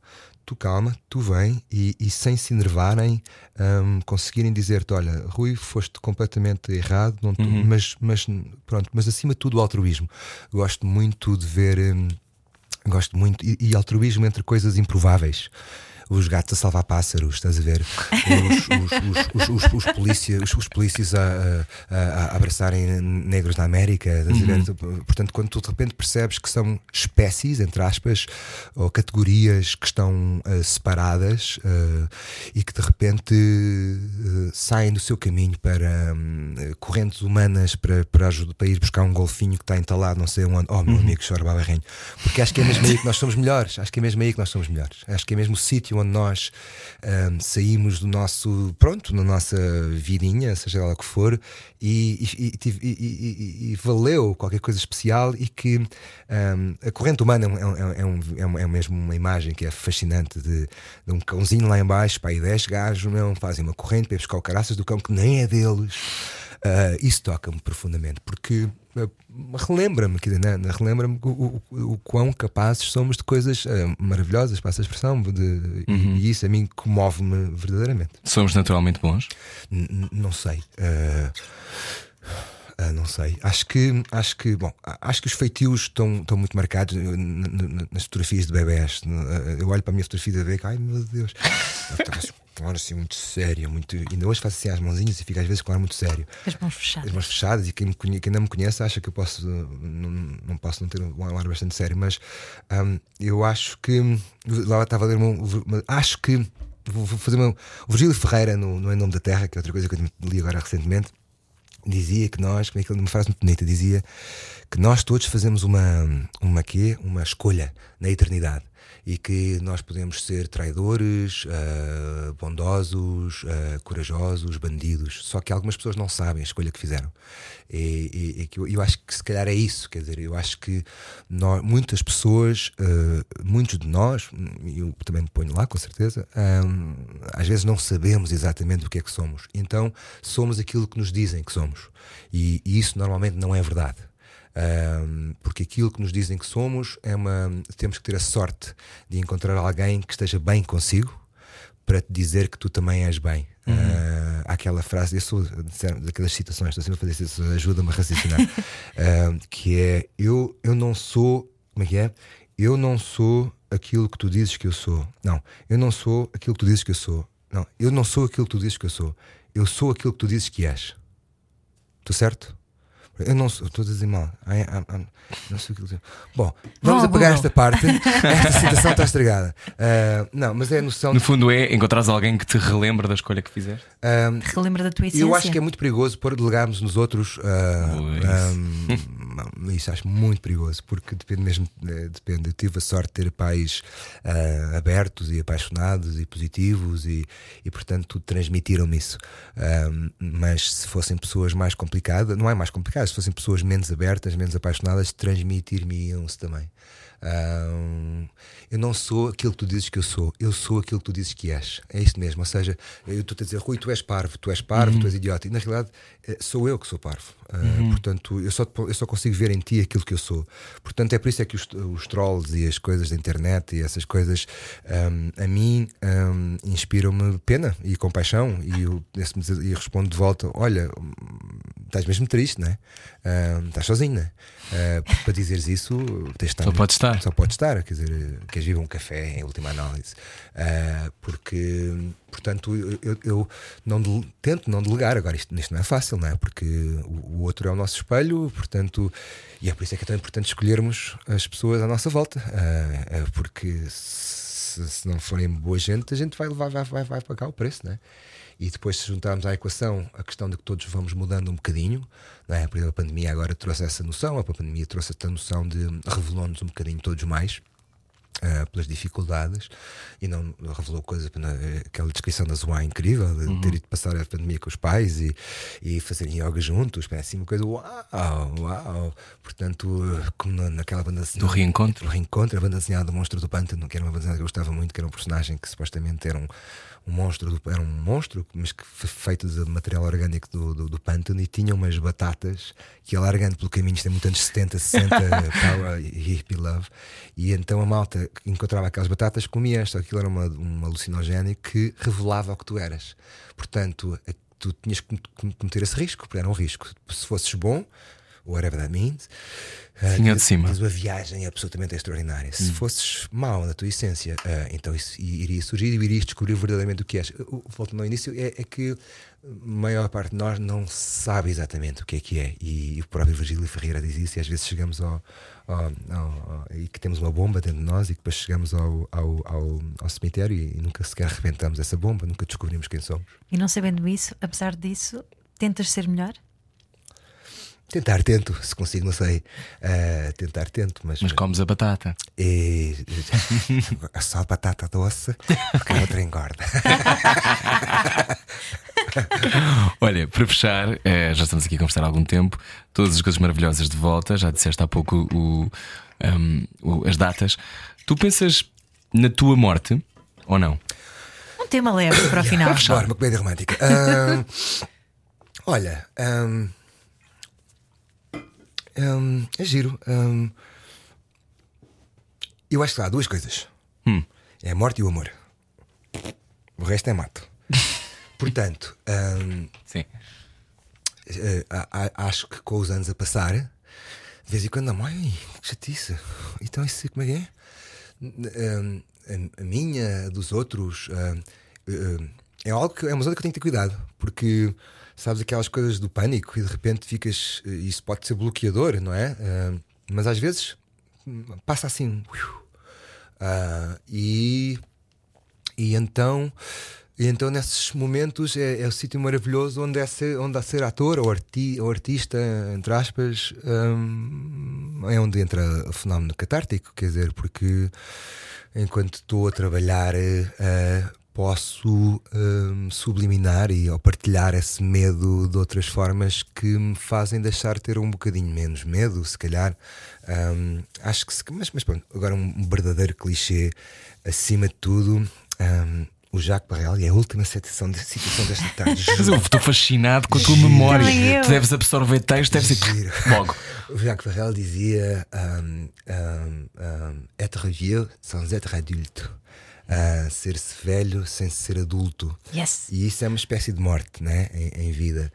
[SPEAKER 3] tu calma, tu vem e, e sem se enervarem um, conseguirem dizer-te: Olha, Rui, foste completamente errado, não tu, uhum. mas, mas pronto, mas acima de tudo o altruísmo. Gosto muito de ver. Um, gosto muito, e, e altruísmo entre coisas improváveis os gatos a salvar pássaros, estás a ver? Os, os, os, os polícias, os, polícias a, a, a, abraçarem negros da América, estás a ver? Uhum. Portanto, quando tu de repente percebes que são espécies, entre aspas, ou categorias que estão uh, separadas uh, e que de repente uh, saem do seu caminho para um, correntes humanas para, para, ajuda, para ir buscar um golfinho que está entalado, não sei onde, oh meu uhum. amigo, chora babarrenho, porque acho que é mesmo aí que nós somos melhores, acho que é mesmo aí que nós somos melhores, acho que é mesmo o sítio onde nós um, saímos do nosso, pronto, na nossa vidinha, seja ela que for, e, e, e, e valeu qualquer coisa especial e que um, a corrente humana é, é, é, um, é, um, é mesmo uma imagem que é fascinante de, de um cãozinho lá embaixo, para aí 10 gajos, não, fazem uma corrente para buscar o caraças do cão que nem é deles. Uh, isso toca-me profundamente, porque relembra-me, né? relembra-me o, o, o, quão capazes somos de coisas uh, maravilhosas, para essa expressão, de, uhum. e, isso a mim comove-me verdadeiramente.
[SPEAKER 2] Somos naturalmente bons?
[SPEAKER 3] N não sei. Uh, não sei. Acho que, acho que, bom, acho que os feitios estão, estão muito marcados nas fotografias de bebés. Eu olho para a minha fotografia de bebê e ai meu Deus, claro, assim muito sério, muito. Ainda hoje faço assim as mãozinhas e fica às vezes com ar muito sério.
[SPEAKER 4] As mãos fechadas.
[SPEAKER 3] As mãos fechadas e quem, me conhe... quem não me conhece acha que eu posso não, não posso não ter um ar bastante sério, mas um, eu acho que lá estava a ler uma, acho que vou fazer uma. O Virgílio Ferreira no, no Em Nome da Terra, que é outra coisa que eu li agora recentemente, dizia que nós, como é que ele, uma frase muito bonita, dizia que nós todos fazemos uma, uma quê? Uma escolha na eternidade e que nós podemos ser traidores, uh, bondosos, uh, corajosos, bandidos. Só que algumas pessoas não sabem a escolha que fizeram. E, e, e eu, eu, acho que se calhar é isso. Quer dizer, eu acho que nós, muitas pessoas, uh, muitos de nós, eu também me ponho lá com certeza, um, às vezes não sabemos exatamente o que é que somos. Então somos aquilo que nos dizem que somos. e, e isso normalmente não é verdade. Um, porque aquilo que nos dizem que somos é uma. Temos que ter a sorte de encontrar alguém que esteja bem consigo para te dizer que tu também és bem. Uhum. Uh, aquela frase, eu sou daquelas citações, estou sempre a fazer isso, ajuda-me a raciocinar, uh, que é eu, eu não sou, como é que é? Eu não sou aquilo que tu dizes que eu sou. Não, eu não sou aquilo que tu dizes que eu sou. Não, eu não sou aquilo que tu dizes que eu sou. Eu sou aquilo que tu dizes que és. Estou certo? Eu não sou, estou a dizer mal. I, I, I, não sei o que dizer. Bom, vamos apagar esta parte. Esta citação está estragada. Uh, não, mas é a noção.
[SPEAKER 2] No fundo, é encontrares alguém que te relembra da escolha que fizeste.
[SPEAKER 4] Um, relembra da tua essência.
[SPEAKER 3] Eu acho que é muito perigoso por delegarmos nos outros. Uh, um, isso acho muito perigoso, porque depende mesmo. Eh, depende. Eu tive a sorte de ter pais uh, abertos e apaixonados e positivos e, e portanto, transmitiram-me isso. mas se fossem pessoas mais complicadas, não é mais complicado calhar, se fossem pessoas menos abertas, menos apaixonadas, transmitir-me-iam-se também. Um, eu não sou aquilo que tu dizes que eu sou, eu sou aquilo que tu dizes que és. É isto mesmo. Ou seja, eu estou a dizer, Rui, tu és parvo, tu és parvo, tu és idiota. E na realidade eh, sou eu que sou parvo. Uh, Portanto, eu só, eu só consigo ver em ti aquilo que eu sou. Portanto, é por isso é que os, os trolls e as coisas da internet e essas coisas um, a mim um, inspiram-me pena e compaixão. E eu, esse- e respondo de volta: Olha, hum, estás mesmo triste, não é? Um, estás sozinho, não é? Uh, para dizeres isso, estar
[SPEAKER 2] Só pode estar.
[SPEAKER 3] só pode estar, quer dizer, queres viver um café em última análise. Ah, porque, portanto, eu, eu- não tento não delegar. Agora, isto, isto não é fácil, não é? Porque o, o outro é o nosso espelho, portanto, e é por isso é que é tão importante escolhermos as pessoas à nossa volta. Ah, porque se, se não forem boa gente, a gente vai levar, vai, vai, vai pagar o preço, não é? E depois, se juntarmos à equação a questão de que todos vamos mudando um bocadinho, não é? Por exemplo, a pandemia agora trouxe essa noção, a pandemia trouxe esta noção de revelou-nos um bocadinho todos mais. Ah, pelas dificuldades e não revelou coisas na- aquela descrição da Zoá incrível de ter ido passar a pandemia com os pais e, e fazerem yoga juntos, parece assim uma coisa uau, uau. Portanto, como na- naquela banda
[SPEAKER 2] Do reencontro.
[SPEAKER 3] do reencontro, a banda desenhada do Monstro do Pântano, que era uma banda desenhada que eu gostava muito, que era um personagem que supostamente era um, um monstro, do, era um monstro, mas que foi feito de material orgânico do, do, do pântano e tinha umas batatas que ia largando pelo caminho, isto é muito anos 70, 60, power e hippie love. E então a malta que encontrava aquelas batatas comia esta, aquilo era uma, um alucinogénio que revelava o que tu eras. Portanto, a- tu tinhas que com- cometer esse risco, porque era um risco. Se fosses bom, whatever that means,
[SPEAKER 2] Vinha de cima.
[SPEAKER 3] Tens uma viagem absolutamente extraordinária. Se
[SPEAKER 2] Hum.
[SPEAKER 3] fosses mau na tua essência, ah, então isso iria surgir e irias descobrir verdadeiramente o que és. O- Voltando ao início, é, é que a maior parte de nós não sabe exatamente o que é que é. E, o próprio Virgílio Ferreira diz isso, e às vezes chegamos ao. ao- ao- ao- e que temos uma bomba dentro de nós e que depois chegamos ao, ao, ao, ao cemitério e, nunca sequer arrebentamos essa bomba, nunca descobrimos quem somos.
[SPEAKER 4] E não sabendo isso, apesar disso, tentas ser melhor?
[SPEAKER 3] Tentar tento, se consigo, não sei. Ah, tentar tento, mas.
[SPEAKER 2] Mas comes a batata.
[SPEAKER 3] E só a batata doce, porque a outra engorda.
[SPEAKER 2] Olha, para fechar, eh, já estamos aqui a conversar há algum tempo. Todas as coisas maravilhosas de volta. Já disseste há pouco o- um, o- as datas. Tu pensas na tua morte ou não?
[SPEAKER 4] Um tema leve para o final.
[SPEAKER 3] Bora, uma comédia romântica. Ahm, olha, ahm, ahm, é giro. ahm, eu acho que há duas coisas: é a morte e o amor. O resto é mato. Portanto, ahm,
[SPEAKER 2] Sim.
[SPEAKER 3] eh, a- a- acho que com os anos a passar, de vez em quando, não, ai, que chatice. Então, isso como é que é? N- um, a, a minha, a dos outros, um, um, é algo que é uma zona que eu tenho que ter cuidado, porque sabes aquelas coisas do pânico e de repente ficas. Isso pode ser bloqueador, não é? Um, mas às vezes hum, passa assim. Ah, e e então, e então nesses momentos é, é o sítio maravilhoso onde é ser, onde ser ator ou, arti, ou artista, entre aspas, hum, é onde entra o fenómeno catártico, quer dizer, porque enquanto estou a trabalhar eh, eh, posso hum, subliminar e ou partilhar esse medo de outras formas que me fazem deixar ter um bocadinho menos medo, se calhar. Hum, acho que se, mas, mas pronto, agora um verdadeiro clichê acima de tudo. hum, o Jacques Barrel e a última situação, de, situação desta tarde.
[SPEAKER 2] Eu estou fascinado com a tua
[SPEAKER 3] Giro.
[SPEAKER 2] memória. Tu deves absorver texto, deve ser logo.
[SPEAKER 3] O Jacques Barrel dizia um, um, um, être vieux sans être adulte. Ah, ser-se velho sem ser adulto.
[SPEAKER 4] Yes.
[SPEAKER 3] E isso é uma espécie de morte né? em, em vida.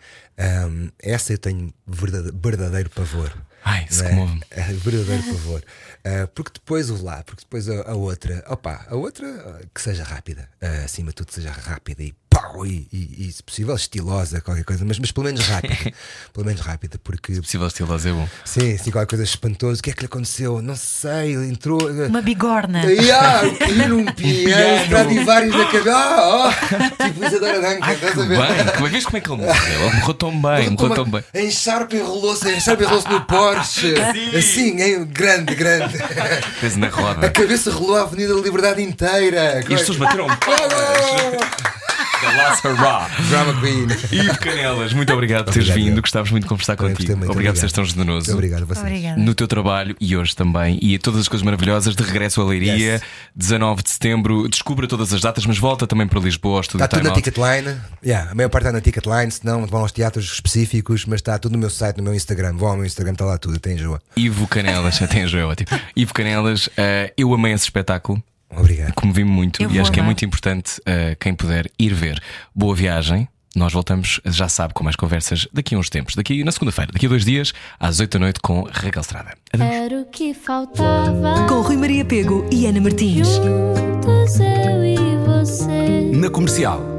[SPEAKER 3] Um, essa eu tenho verdade- verdadeiro pavor.
[SPEAKER 2] Ai, se
[SPEAKER 3] né? verdadeiro pavor. Ah, porque depois o lá, porque depois a, a outra, opa, a outra ah, que seja rápida, Ah, acima de tudo seja rápida e pau, e, e, e, se possível estilosa, qualquer coisa, mas, mas pelo menos rápida. pelo menos rápida, porque
[SPEAKER 2] Possível estiloso é bom.
[SPEAKER 3] sim, sim, qualquer coisa espantosa. O que é que lhe aconteceu? Não sei, ele entrou.
[SPEAKER 4] Uma bigorna.
[SPEAKER 3] Ah, caiu está de vários na cabeça. Ah, oh, tipo Isadora Duncan,
[SPEAKER 2] Ai, que
[SPEAKER 3] estás a
[SPEAKER 2] bem.
[SPEAKER 3] ver?
[SPEAKER 2] Como é, vês como é que ele morreu? Ele morreu tão bem, morreu tão bem.
[SPEAKER 3] Em Sharp enrolou-se, em Sharp enrolou-se no Porsche. Assim, hein? grande, grande.
[SPEAKER 2] Fez na
[SPEAKER 3] A
[SPEAKER 2] roda.
[SPEAKER 3] cabeça rolou a Avenida da Liberdade inteira.
[SPEAKER 2] E as pessoas bateram palmas. Da Laça Ra.
[SPEAKER 3] Drama Queen.
[SPEAKER 2] Ivo Canelas, muito obrigado por teres
[SPEAKER 3] Obrigado,
[SPEAKER 2] vindo.
[SPEAKER 3] eu.
[SPEAKER 2] Gostávamos muito de conversar
[SPEAKER 3] Também
[SPEAKER 2] contigo. Obrigado por seres tão generoso.
[SPEAKER 3] Muito obrigado a vocês.
[SPEAKER 4] Obrigada.
[SPEAKER 2] No teu trabalho e hoje também, e todas as coisas maravilhosas de regresso à Leiria,
[SPEAKER 3] Yes.
[SPEAKER 2] 19 de setembro. Descubra todas as datas, mas volta também para Lisboa,
[SPEAKER 3] Está tudo na. Ticketline. Yeah, a maior parte está na Ticketline, senão vão aos teatros específicos, mas está tudo no meu site, no meu Instagram. Vão ao meu Instagram, está lá tudo, tem Joa.
[SPEAKER 2] Ivo Canelas, até enjoei, ótimo. Ivo Canelas, eh, eu amei esse espetáculo.
[SPEAKER 3] Obrigado.
[SPEAKER 2] Comovi-me muito
[SPEAKER 4] Eu
[SPEAKER 2] e acho que é
[SPEAKER 4] amar.
[SPEAKER 2] muito importante eh, quem puder ir ver. Boa viagem. Nós voltamos, já sabe, com mais conversas daqui a uns tempos. Daqui na segunda-feira, daqui a dois dias, às 8 da noite, com Raquel Estrada. Adeus.
[SPEAKER 1] Era o que faltava.
[SPEAKER 6] Com Rui Maria Pego e Ana Martins.
[SPEAKER 1] Juntos eu e você.
[SPEAKER 5] Na comercial.